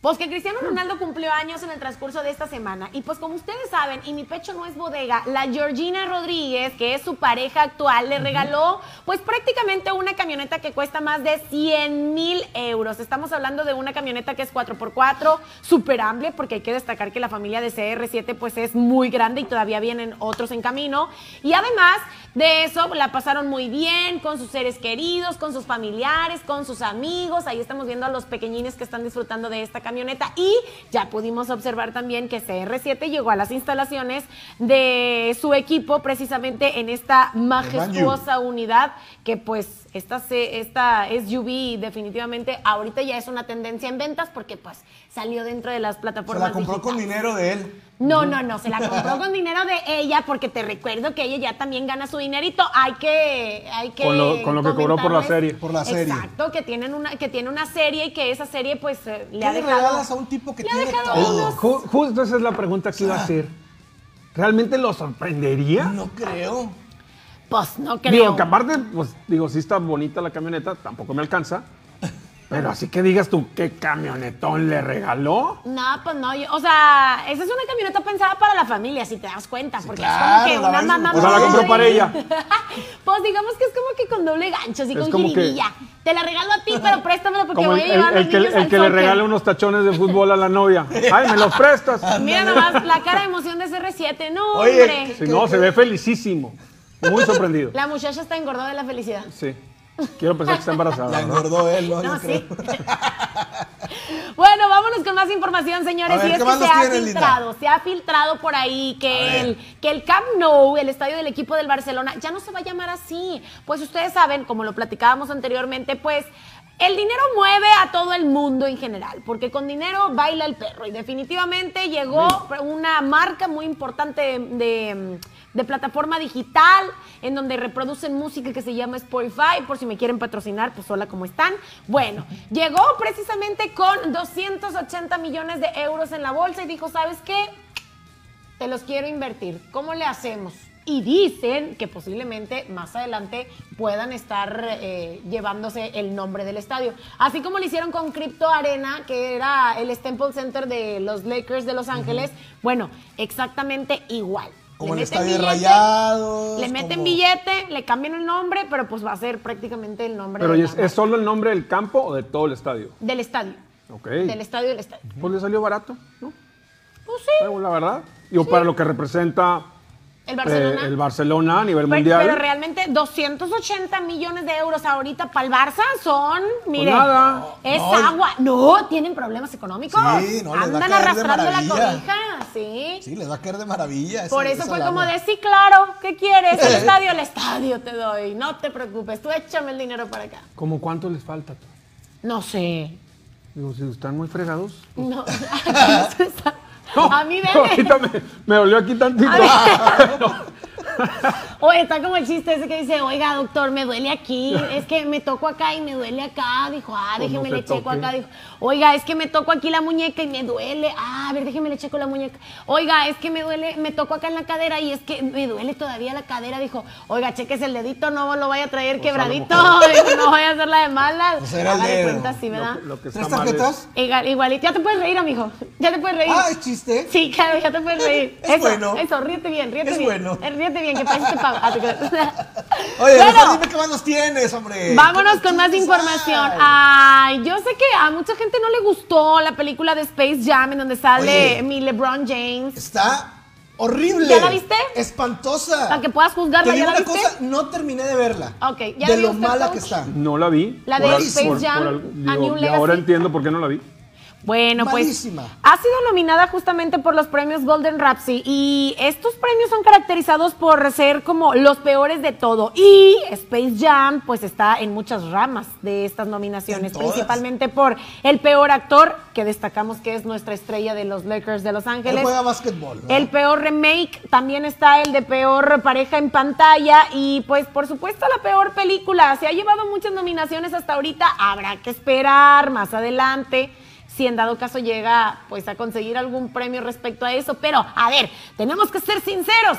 Pues que Cristiano Ronaldo cumplió años en el transcurso de esta semana. Y pues como ustedes saben, y mi pecho no es bodega, la Georgina Rodríguez, que es su pareja actual, le regaló pues prácticamente una camioneta que cuesta más de 100 mil euros. Estamos hablando de una camioneta que es 4x4, súper amplia, porque hay que destacar que la familia de CR7 pues es muy grande y todavía vienen otros en camino. Y además de eso, la pasaron muy bien con sus seres queridos, con sus familiares, con sus amigos. Ahí estamos viendo a los pequeñines que están disfrutando de esta camioneta. Y ya pudimos observar también que CR7 llegó a las instalaciones de su equipo precisamente en esta majestuosa unidad que pues esta, se- esta SUV definitivamente ahorita ya es una tendencia en ventas porque pues salió dentro de las Se plataformas la compró con dinero de él. No, no, no, se la compró con dinero de ella porque te recuerdo que ella ya también gana su dinerito. Hay que, hay que Con lo- con lo que cobró por la serie. Por la serie. Exacto, que tienen una, que tiene una serie y que esa serie pues eh, le ¿Qué ha le dejado. regalas a un tipo que le ha tiene dejado todo? unos- Ju- justo esa es la pregunta que iba a hacer. ¿Realmente lo sorprendería? No creo. Pues no creo. Digo, que aparte, pues digo, sí está bonita la camioneta, tampoco me alcanza. Pero así que digas tú, ¿qué camionetón le regaló? No, pues no, yo- o sea, esa es una camioneta pensada para la familia, si te das cuenta, porque claro, es como que una mamá. O sea, la compró para ella. [LAUGHS] pues digamos que es como que con doble gancho, así Es con que- jiribilla. Te la regalo a ti, pero [LAUGHS] préstamelo porque Como el, voy a el- llevar a el niños el al que le regala unos tachones de fútbol a la novia. Ay, ¿me los prestas? [LAUGHS] Mira nomás la cara de emoción de CR7, no, Oye, hombre. Si no, se ve felicísimo. Muy sorprendido. La muchacha está engordada de la felicidad. Sí. Quiero pensar que está embarazada. La ¿no? él, ¿no? No, Yo sí. creo. [LAUGHS] Bueno, vámonos con más información, señores. Ver, y es ¿qué que se ha Linda? filtrado, se ha filtrado por ahí que el, que el Camp Nou, el estadio del equipo del Barcelona, ya no se va a llamar así. Pues ustedes saben, como lo platicábamos anteriormente, pues el dinero mueve a todo el mundo en general, porque con dinero baila el perro. Y definitivamente llegó una marca muy importante de, plataforma digital en donde reproducen música que se llama Spotify, por si me quieren patrocinar, pues hola, ¿cómo están? Bueno, llegó precisamente con 280 millones de euros en la bolsa y dijo, ¿sabes qué? Te los quiero invertir. ¿Cómo le hacemos? Y dicen que posiblemente más adelante puedan estar eh, llevándose el nombre del estadio. Así como lo hicieron con Crypto Arena, que era el Staples Center de los Lakers de Los Ángeles. Bueno, exactamente igual. Como Le el estadio de billete, Rayados. Le meten como- billete, le cambian el nombre, pero pues va a ser prácticamente el nombre Pero de ¿es, es solo el nombre del campo o de todo el estadio? del estadio. Ok. Del estadio del estadio. Pues le salió barato, ¿no? Pues sí, Digo, La verdad. Digo, para lo que representa el Barcelona. eh, el Barcelona a nivel Pero, mundial. pero realmente 280 millones de euros ahorita para el Barça son, mire, nada. es No, agua. No, tienen problemas económicos. Sí, no, les va a Andan caer de arrastrando la maravilla. cobija, sí. Sí, les va a caer de maravilla. esa- Por eso esa fue como de, sí, claro, ¿qué quieres? El estadio, el estadio te doy. No te preocupes, tú échame el dinero para acá. ¿Cómo cuánto les falta? No sé. Digo, si están muy fregados. No. [LAUGHS] [LAUGHS] a mí ahorita me, me dolió aquí tantito. [LAUGHS] [LAUGHS] Oye, está como el chiste ese que dice, oiga, doctor, me duele aquí, es que me toco acá y me duele acá. Dijo, ah, Pues déjeme no le checo toque. acá. Dijo, oiga, es que me toco aquí la muñeca y me duele. Ah, a ver, déjeme le checo la muñeca. Oiga, es que me duele, me toco acá en la cadera y es que me duele todavía la cadera. Dijo, oiga, cheques el dedito, no lo vaya a traer Pues quebradito. [LAUGHS] Dijo, no vaya a hacer la de malas. Pues era dedo. cuenta, sí, ¿verdad? Lo, lo que ¿Tres está mal es- tarjetas? Igual- igualito, ya te puedes reír, amigo. Ya te puedes reír. Ah, es chiste. Sí, claro, ya te puedes reír. [LAUGHS] Es eso, bueno. Eso, ríete bien, ríete Es bien. bueno. Eh, Ríete bien, te pago. Ah. [LAUGHS] Oye, Bueno, mejor dime qué más nos tienes, hombre. Vámonos ¿Qué con más información. Ay, yo sé que a mucha gente no le gustó la película de Space Jam en donde sale Oye. mi LeBron James. Está horrible. ¿Ya la viste? Espantosa. Para que puedas juzgarla, Te ¿ya la una viste? cosa, no terminé de verla. Ok, ¿ya De la lo usted, mala coach? que está. No la vi. La de Space por- Jam, por A New y ahora entiendo por qué no la vi. Bueno, pues Malísima. ha sido nominada justamente por los premios Golden Rapsy y estos premios son caracterizados por ser como los peores de todo y Space Jam pues está en muchas ramas de estas nominaciones, principalmente por el peor actor que destacamos que es nuestra estrella de los Lakers de Los Él Ángeles. juega básquetbol. El peor remake, también está el de peor pareja en pantalla y pues por supuesto la peor película. Se ha llevado muchas nominaciones hasta ahorita, habrá que esperar más adelante si en dado caso llega pues a conseguir algún premio respecto a eso. Pero a ver, tenemos que ser sinceros.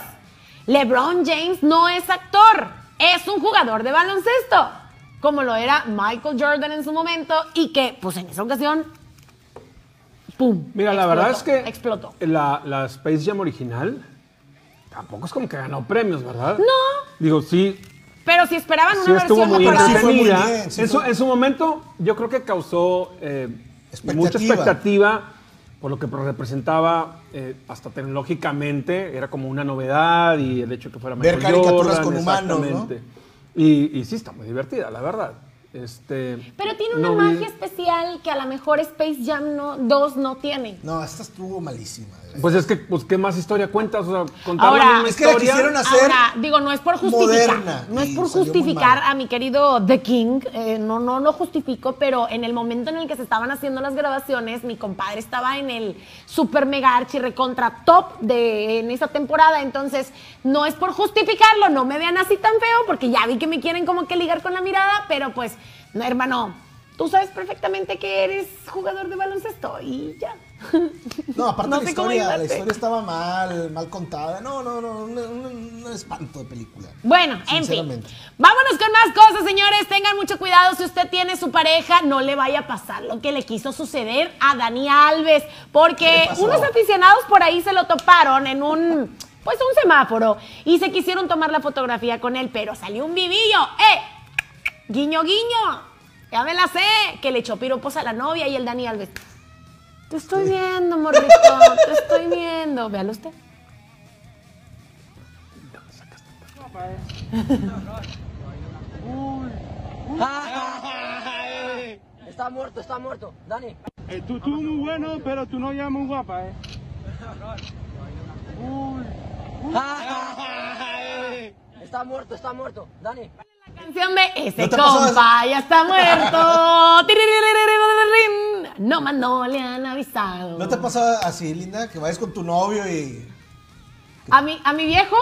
LeBron James no es actor, es un jugador de baloncesto, como lo era Michael Jordan en su momento y que pues en esa ocasión, ¡pum! Mira, la verdad es que Explotó. La, la Space Jam original tampoco es como que ganó premios, ¿verdad? No. Digo, sí, Pero si esperaban sí una estuvo versión muy. Sí fue muy bien, sí en, su, fue- en su momento, yo creo que causó eh, mucha Expectativa. expectativa por lo que representaba eh, hasta tecnológicamente, era como una novedad y el hecho que fuera Ver Michael caricaturas Jordan, con humanos, ¿no? exactamente. Y, y sí está muy divertida, la verdad. Este, Pero tiene una no vi- magia especial que a lo mejor Space Jam no, 2 no tiene. No, esta estuvo malísima. Pues es que, pues, ¿qué más historia cuentas? O sea, contar Ahora, la misma es que la quisieron hacer Ahora, digo, no es por justificar, moderna no es por justificar a mi querido The King, eh, no, no lo justifico, pero en el momento en el que se estaban haciendo las grabaciones, mi compadre estaba en el super mega archi recontra top de en esa temporada, entonces no es por justificarlo, no me vean así tan feo, porque ya vi que me quieren como que ligar con la mirada, pero pues, no, hermano, tú sabes perfectamente que eres jugador de baloncesto y ya. [LAUGHS] No, aparte No la historia, la historia estaba mal, mal contada. No, no, no, un, un- espanto de película. Bueno, en fin. Vámonos con más cosas, señores. Tengan mucho cuidado si usted tiene su pareja, no le vaya a pasar lo que le quiso suceder a Dani Alves, ¿Qué porque unos aficionados por ahí se lo toparon en un pues un semáforo y se quisieron tomar la fotografía con él, pero salió un vivillo. ¡Eh! Guiño, guiño. Ya me la sé, que le echó piropos a la novia y el Dani Alves. Te estoy viendo, morrito, te estoy viendo. Véalo usted. Está muerto, está muerto. Dani. Eh, tú, muy bueno, pero tú no llamas muy guapa, ¿eh? Uy. Uy. [LAUGHS] Está muerto, está muerto. Dani. Canción de ese ¿No compa ya está muerto. [LAUGHS] No más no le han avisado. ¿No te pasa así, Linda? Que vayas con tu novio y... ¿A mi, ¿A mi viejo?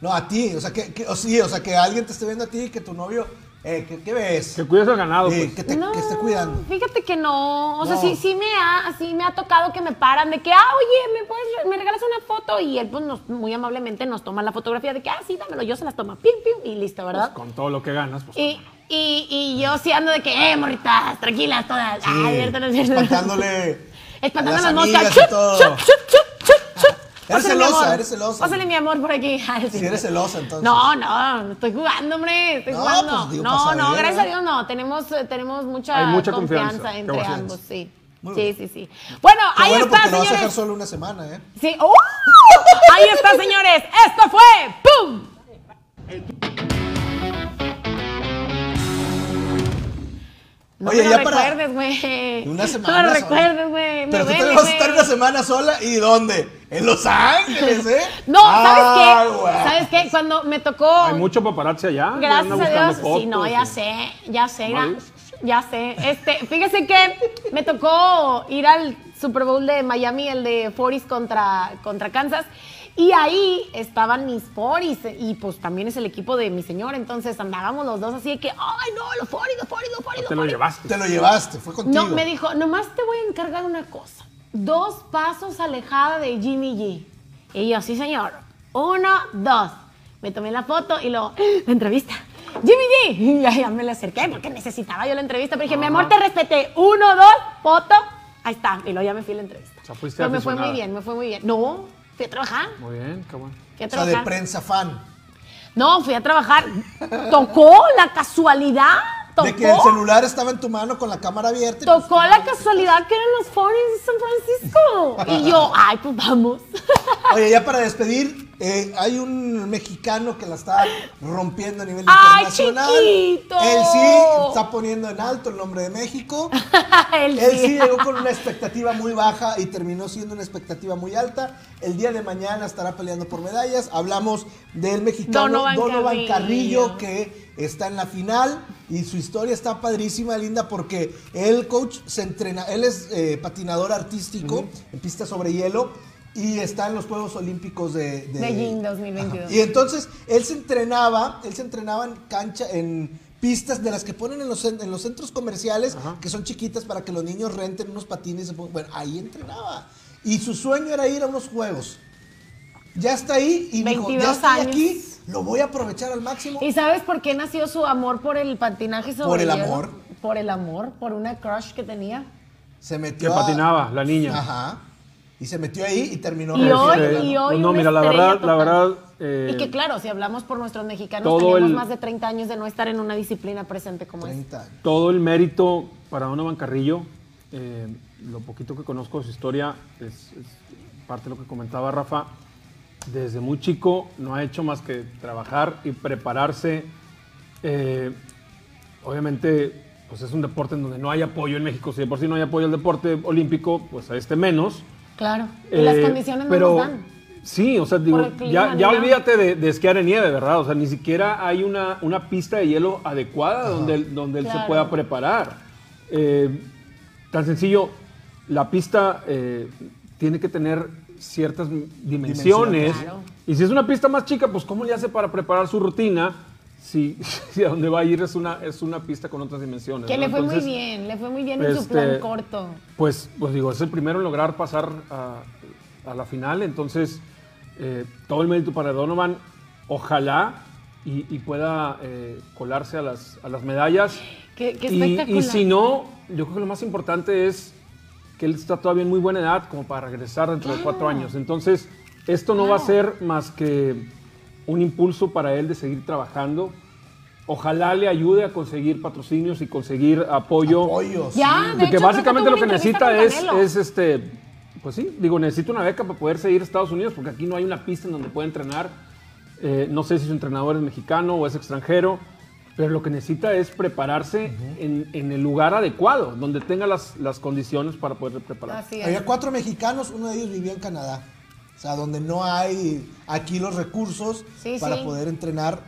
No, a ti. O sea, que, que- o sí, o sea, que alguien te esté viendo a ti y que tu novio... Eh, ¿qué, qué ves? Que cuides al ganado, Sí, pues. que, te, no, que esté cuidando. Fíjate que no. O sea, sí, sí me ha, sí me ha tocado que me paran de que, ah, oye, ¿me, puedes, me regalas una foto? Y él, pues, nos- muy amablemente nos toma la fotografía de que, ah, sí, dámelo, yo se las tomo, pim, pim, y listo, ¿verdad? Con todo lo que ganas, pues. Y, y, y yo sí ando de que, eh, morritas, tranquilas todas. Sí, Ay, cierto, no es cierto. espantándole [LAUGHS] Espantando a las las moscas. chup, chup, chup, chup. Eres Pásale, celosa, eres celosa. Pásale mi amor por aquí. Ay, Si eres celosa, entonces. No, no, no estoy jugando, hombre. Estoy No, jugando. pues, digo, no, no, gracias a. Dios no. Tenemos, tenemos mucha, Hay mucha confianza, entre ambos, sí. Sí, sí, sí. Bueno, Qué ahí bueno está, porque lo vas a dejar señores. solo una semana, ¿eh? Sí. ¡Uh! Ahí está, señores. Esto fue ¡Pum! No Oye, me ya lo para- recuerdes, güey. Una No semana me lo sola. recuerdes, güey. Me Pero tú te vas a estar una semana sola y ¿dónde? En Los Ángeles, ¿eh? [LAUGHS] No, ¿sabes qué? güey. ¿Sabes qué? Cuando me tocó. Hay mucho paparazzi allá. Gracias a Dios. fotos sí, no, ya sé, ya sé, No, ya, ya sé. Este, fíjese que me tocó ir al Super Bowl de Miami, el de 40 contra, contra Kansas. Y ahí estaban mis 40 y pues también es el equipo de mi señor. Entonces andábamos los dos así de que, ay, no, los 40, los 40, los 40. los Te lo 40". llevaste. Te lo llevaste, fue contigo. No, me dijo, nomás te voy a encargar una cosa. Dos pasos alejada de Jimmy G. Y yo, sí, señor. Uno, dos. Me tomé la foto y luego, la entrevista. Jimmy G. Y ya, ya me le acerqué porque necesitaba yo la entrevista. Pero dije, mi amor, te respeté. Uno, dos, foto. Ahí está. Y luego ya me fui a la entrevista. O sea, fuiste Pero me fue muy bien, me fue muy bien. No, fui a trabajar. Muy bien, qué bueno. Fui a O sea, de prensa fan. No, fui a trabajar. Tocó la casualidad. Tocó. De que el celular estaba en tu mano con la cámara abierta. y pues, Tocó la casualidad que eran los 40 de San Francisco. Y yo, ay, pues vamos. Oye, ya para despedir, eh, hay un mexicano que la está rompiendo a nivel ¡Ay, internacional. chiquito! Él sí está poniendo en alto el nombre de México. [LAUGHS] Él Él sí. sí llegó con una expectativa muy baja y terminó siendo una expectativa muy alta. El día de mañana estará peleando por medallas. Hablamos del mexicano Donovan Donovan, Carrillo. Carrillo, que está en la final y su historia está padrísima, linda, porque el coach se entrena, él es eh, patinador artístico en pista sobre hielo y está en los Juegos Olímpicos de, de- Beijing 2022. y entonces él se entrenaba, él se entrenaba en cancha, en pistas de las que ponen en los, en los centros comerciales, que son chiquitas para que los niños renten unos patines. y se pongan- Bueno, ahí entrenaba. Y su sueño era ir a unos juegos. Ya está ahí y dijo, 22 ya estoy años. aquí, lo voy a aprovechar al máximo. ¿Y sabes por qué nació su amor por el patinaje sobre Por el hielo? amor. Por el amor, por una crush que tenía. Se metió Que a- patinaba, la niña. Ajá. Y se metió ahí y terminó. Y hoy, y hoy no, mira, la verdad, la verdad. eh, y que claro, si hablamos por nuestros mexicanos, tenemos el- más de 30 años de no estar en una disciplina presente como es. 30 años. todo el mérito para Donovan Carrillo. eh, lo poquito que conozco de su historia es, es parte de lo que comentaba Rafa. Desde muy chico no ha hecho más que trabajar y prepararse. Eh, obviamente, pues es un deporte en donde no hay apoyo en México. Si de por sí no hay apoyo al deporte olímpico, pues a este menos. Claro. Y las Eh, condiciones pero, no nos dan. Sí, o sea, digo, clima, ya, ya olvídate de, de esquiar en nieve, ¿verdad? O sea, ni siquiera hay una, una pista de hielo adecuada donde, él- donde él se pueda preparar. Eh, tan sencillo, la pista eh, tiene que tener ciertas dimensiones. Claro. Y si es una pista más chica, pues ¿cómo le hace para preparar su rutina? Si, [LAUGHS] si a donde va a ir es una, es una pista con otras dimensiones. Que ¿no? le fue Entonces, muy bien, le fue muy bien en su este, plan corto. Pues, pues digo, es el primero en lograr pasar a, a la final, entonces eh, todo el mérito para Donovan, ojalá y, y pueda eh, colarse a las, a las medallas. Qué, qué y si no, yo creo que lo más importante es que él está todavía en muy buena edad como para regresar dentro de cuatro años. Entonces, esto no va a ser más que un impulso para él de seguir trabajando. Ojalá le ayude a conseguir patrocinios y conseguir apoyo. Apoyos. Ya, de De que hecho, básicamente lo que necesita es, es este, pues sí, digo, necesita una beca para poder seguir a Estados Unidos, porque aquí no hay una pista en donde pueda entrenar. Eh, no sé si su entrenador es mexicano o es extranjero, pero lo que necesita es prepararse en, en el lugar adecuado, donde tenga las, las condiciones para poder prepararse. Había cuatro mexicanos, uno de ellos vivía en Canadá. O sea, donde no hay aquí los recursos Sí, para sí. poder entrenar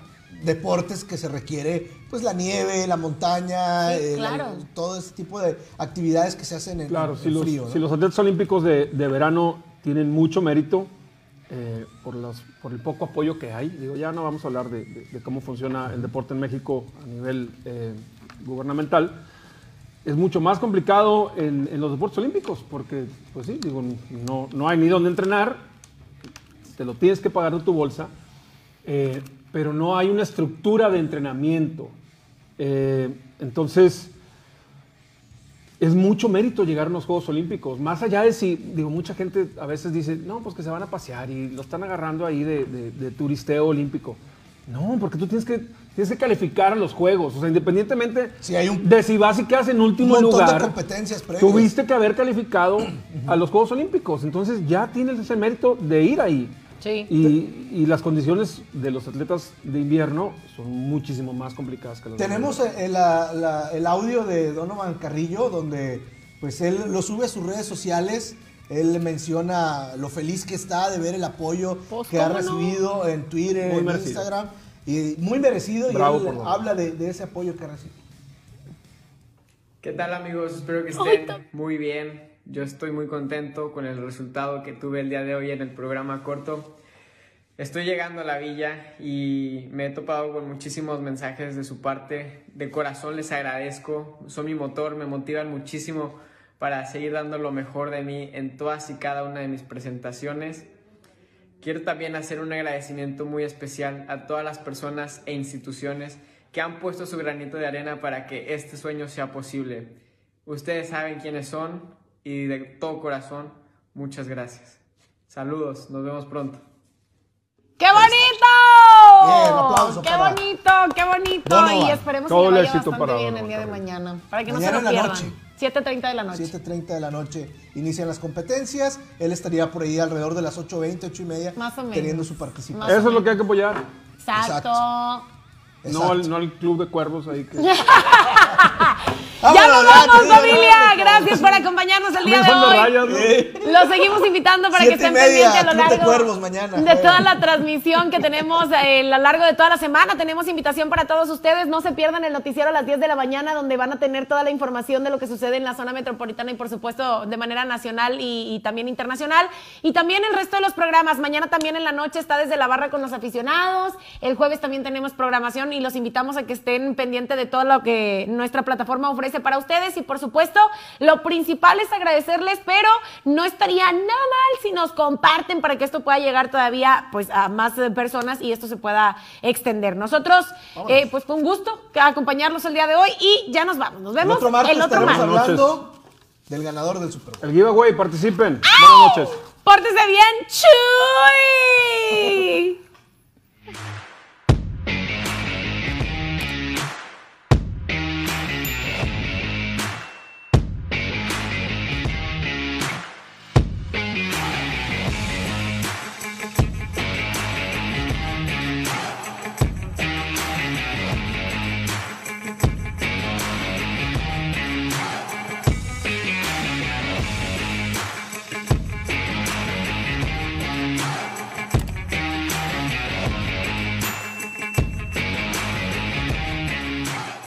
deportes que se requiere, pues la nieve, la montaña, Sí, eh, la- claro. todo ese tipo de actividades que se hacen en, Claro, en si los, frío. ¿no? si los atletas olímpicos de, de verano tienen mucho mérito eh, por, los, por el poco apoyo que hay, digo, ya no vamos a hablar de, de- de cómo funciona el deporte en México a nivel eh, gubernamental, es mucho más complicado en, en los deportes olímpicos, porque, pues sí, digo, no, no hay ni dónde entrenar, te lo tienes que pagar de tu bolsa, eh, pero no hay una estructura de entrenamiento. Eh, entonces, es mucho mérito llegar a los Juegos Olímpicos. Más allá de si, digo, mucha gente a veces dice, no, pues que se van a pasear y lo están agarrando ahí de, de- de turisteo olímpico. No, porque tú tienes que, tienes que calificar a los Juegos. O sea, independientemente Sí, hay un- de si vas y quedas en último un montón de lugar, competencias previas. tuviste que haber calificado a los Juegos Olímpicos. Entonces ya tienes ese mérito de ir ahí. Sí. Y, y las condiciones de los atletas de invierno son muchísimo más complicadas que las de Tenemos verano. eh, la- la- el audio de Donovan Carrillo, donde pues él lo sube a sus redes sociales. Él menciona lo feliz que está de ver el apoyo Pues, que ha recibido en Twitter, Muy en merecido. Instagram. Y muy merecido. Bravo y él habla de, de ese apoyo que ha recibido. ¿Qué tal amigos? Espero que estén muy bien. Yo estoy muy contento con el resultado que tuve el día de hoy en el programa corto. Estoy llegando a la villa y me he topado con muchísimos mensajes de su parte. De corazón les agradezco. Son mi motor, me motivan muchísimo para seguir dando lo mejor de mí en todas y cada una de mis presentaciones. Quiero también hacer un agradecimiento muy especial a todas las personas e instituciones que han puesto su granito de arena para que este sueño sea posible. Ustedes saben quiénes son y de todo corazón, muchas gracias. Saludos, nos vemos pronto. ¡Qué bonito! Bien, aplauso ¡Qué para bonito, qué bonito! Donovan. Y esperemos Todo que el le vaya bastante para bien el Donovan día de mañana. Para que no Mañana se en lo pierdan. noche. 7.30 de la noche. 7.30 de la noche inician las competencias. Él estaría por ahí alrededor de las 8.20, 8 y media, Más o menos. teniendo su participación. Más Eso es lo que hay que apoyar. Exacto. No Exacto. al, no al club de cuervos ahí. Que... [LAUGHS] Ya nos vamos, familia. [LAUGHS] Gracias por acompañarnos el día de hoy. Los seguimos invitando para que estén pendientes a lo largo de toda la transmisión que tenemos eh, a lo largo de toda la semana. Tenemos invitación para todos ustedes. No se pierdan el noticiero a las 10 de la mañana, donde van a tener toda la información de lo que sucede en la zona metropolitana y, por supuesto, de manera nacional y, y también internacional. Y también el resto de los programas. Mañana también en la noche está desde la barra con los aficionados. El jueves también tenemos programación y los invitamos a que estén pendientes de todo lo que nuestra plataforma ofrece para ustedes. Y por supuesto, lo principal es agradecerles, pero no estaría nada mal si nos comparten para que esto pueda llegar todavía pues, a más eh, personas y esto se pueda extender. Nosotros, eh, pues con gusto acompañarlos el día de hoy y ya nos vamos. Nos El vemos otro martes el otro estaremos martes. hablando del ganador del Super Bowl. El giveaway, participen. Buenas noches. Pórtese bien, Chuy.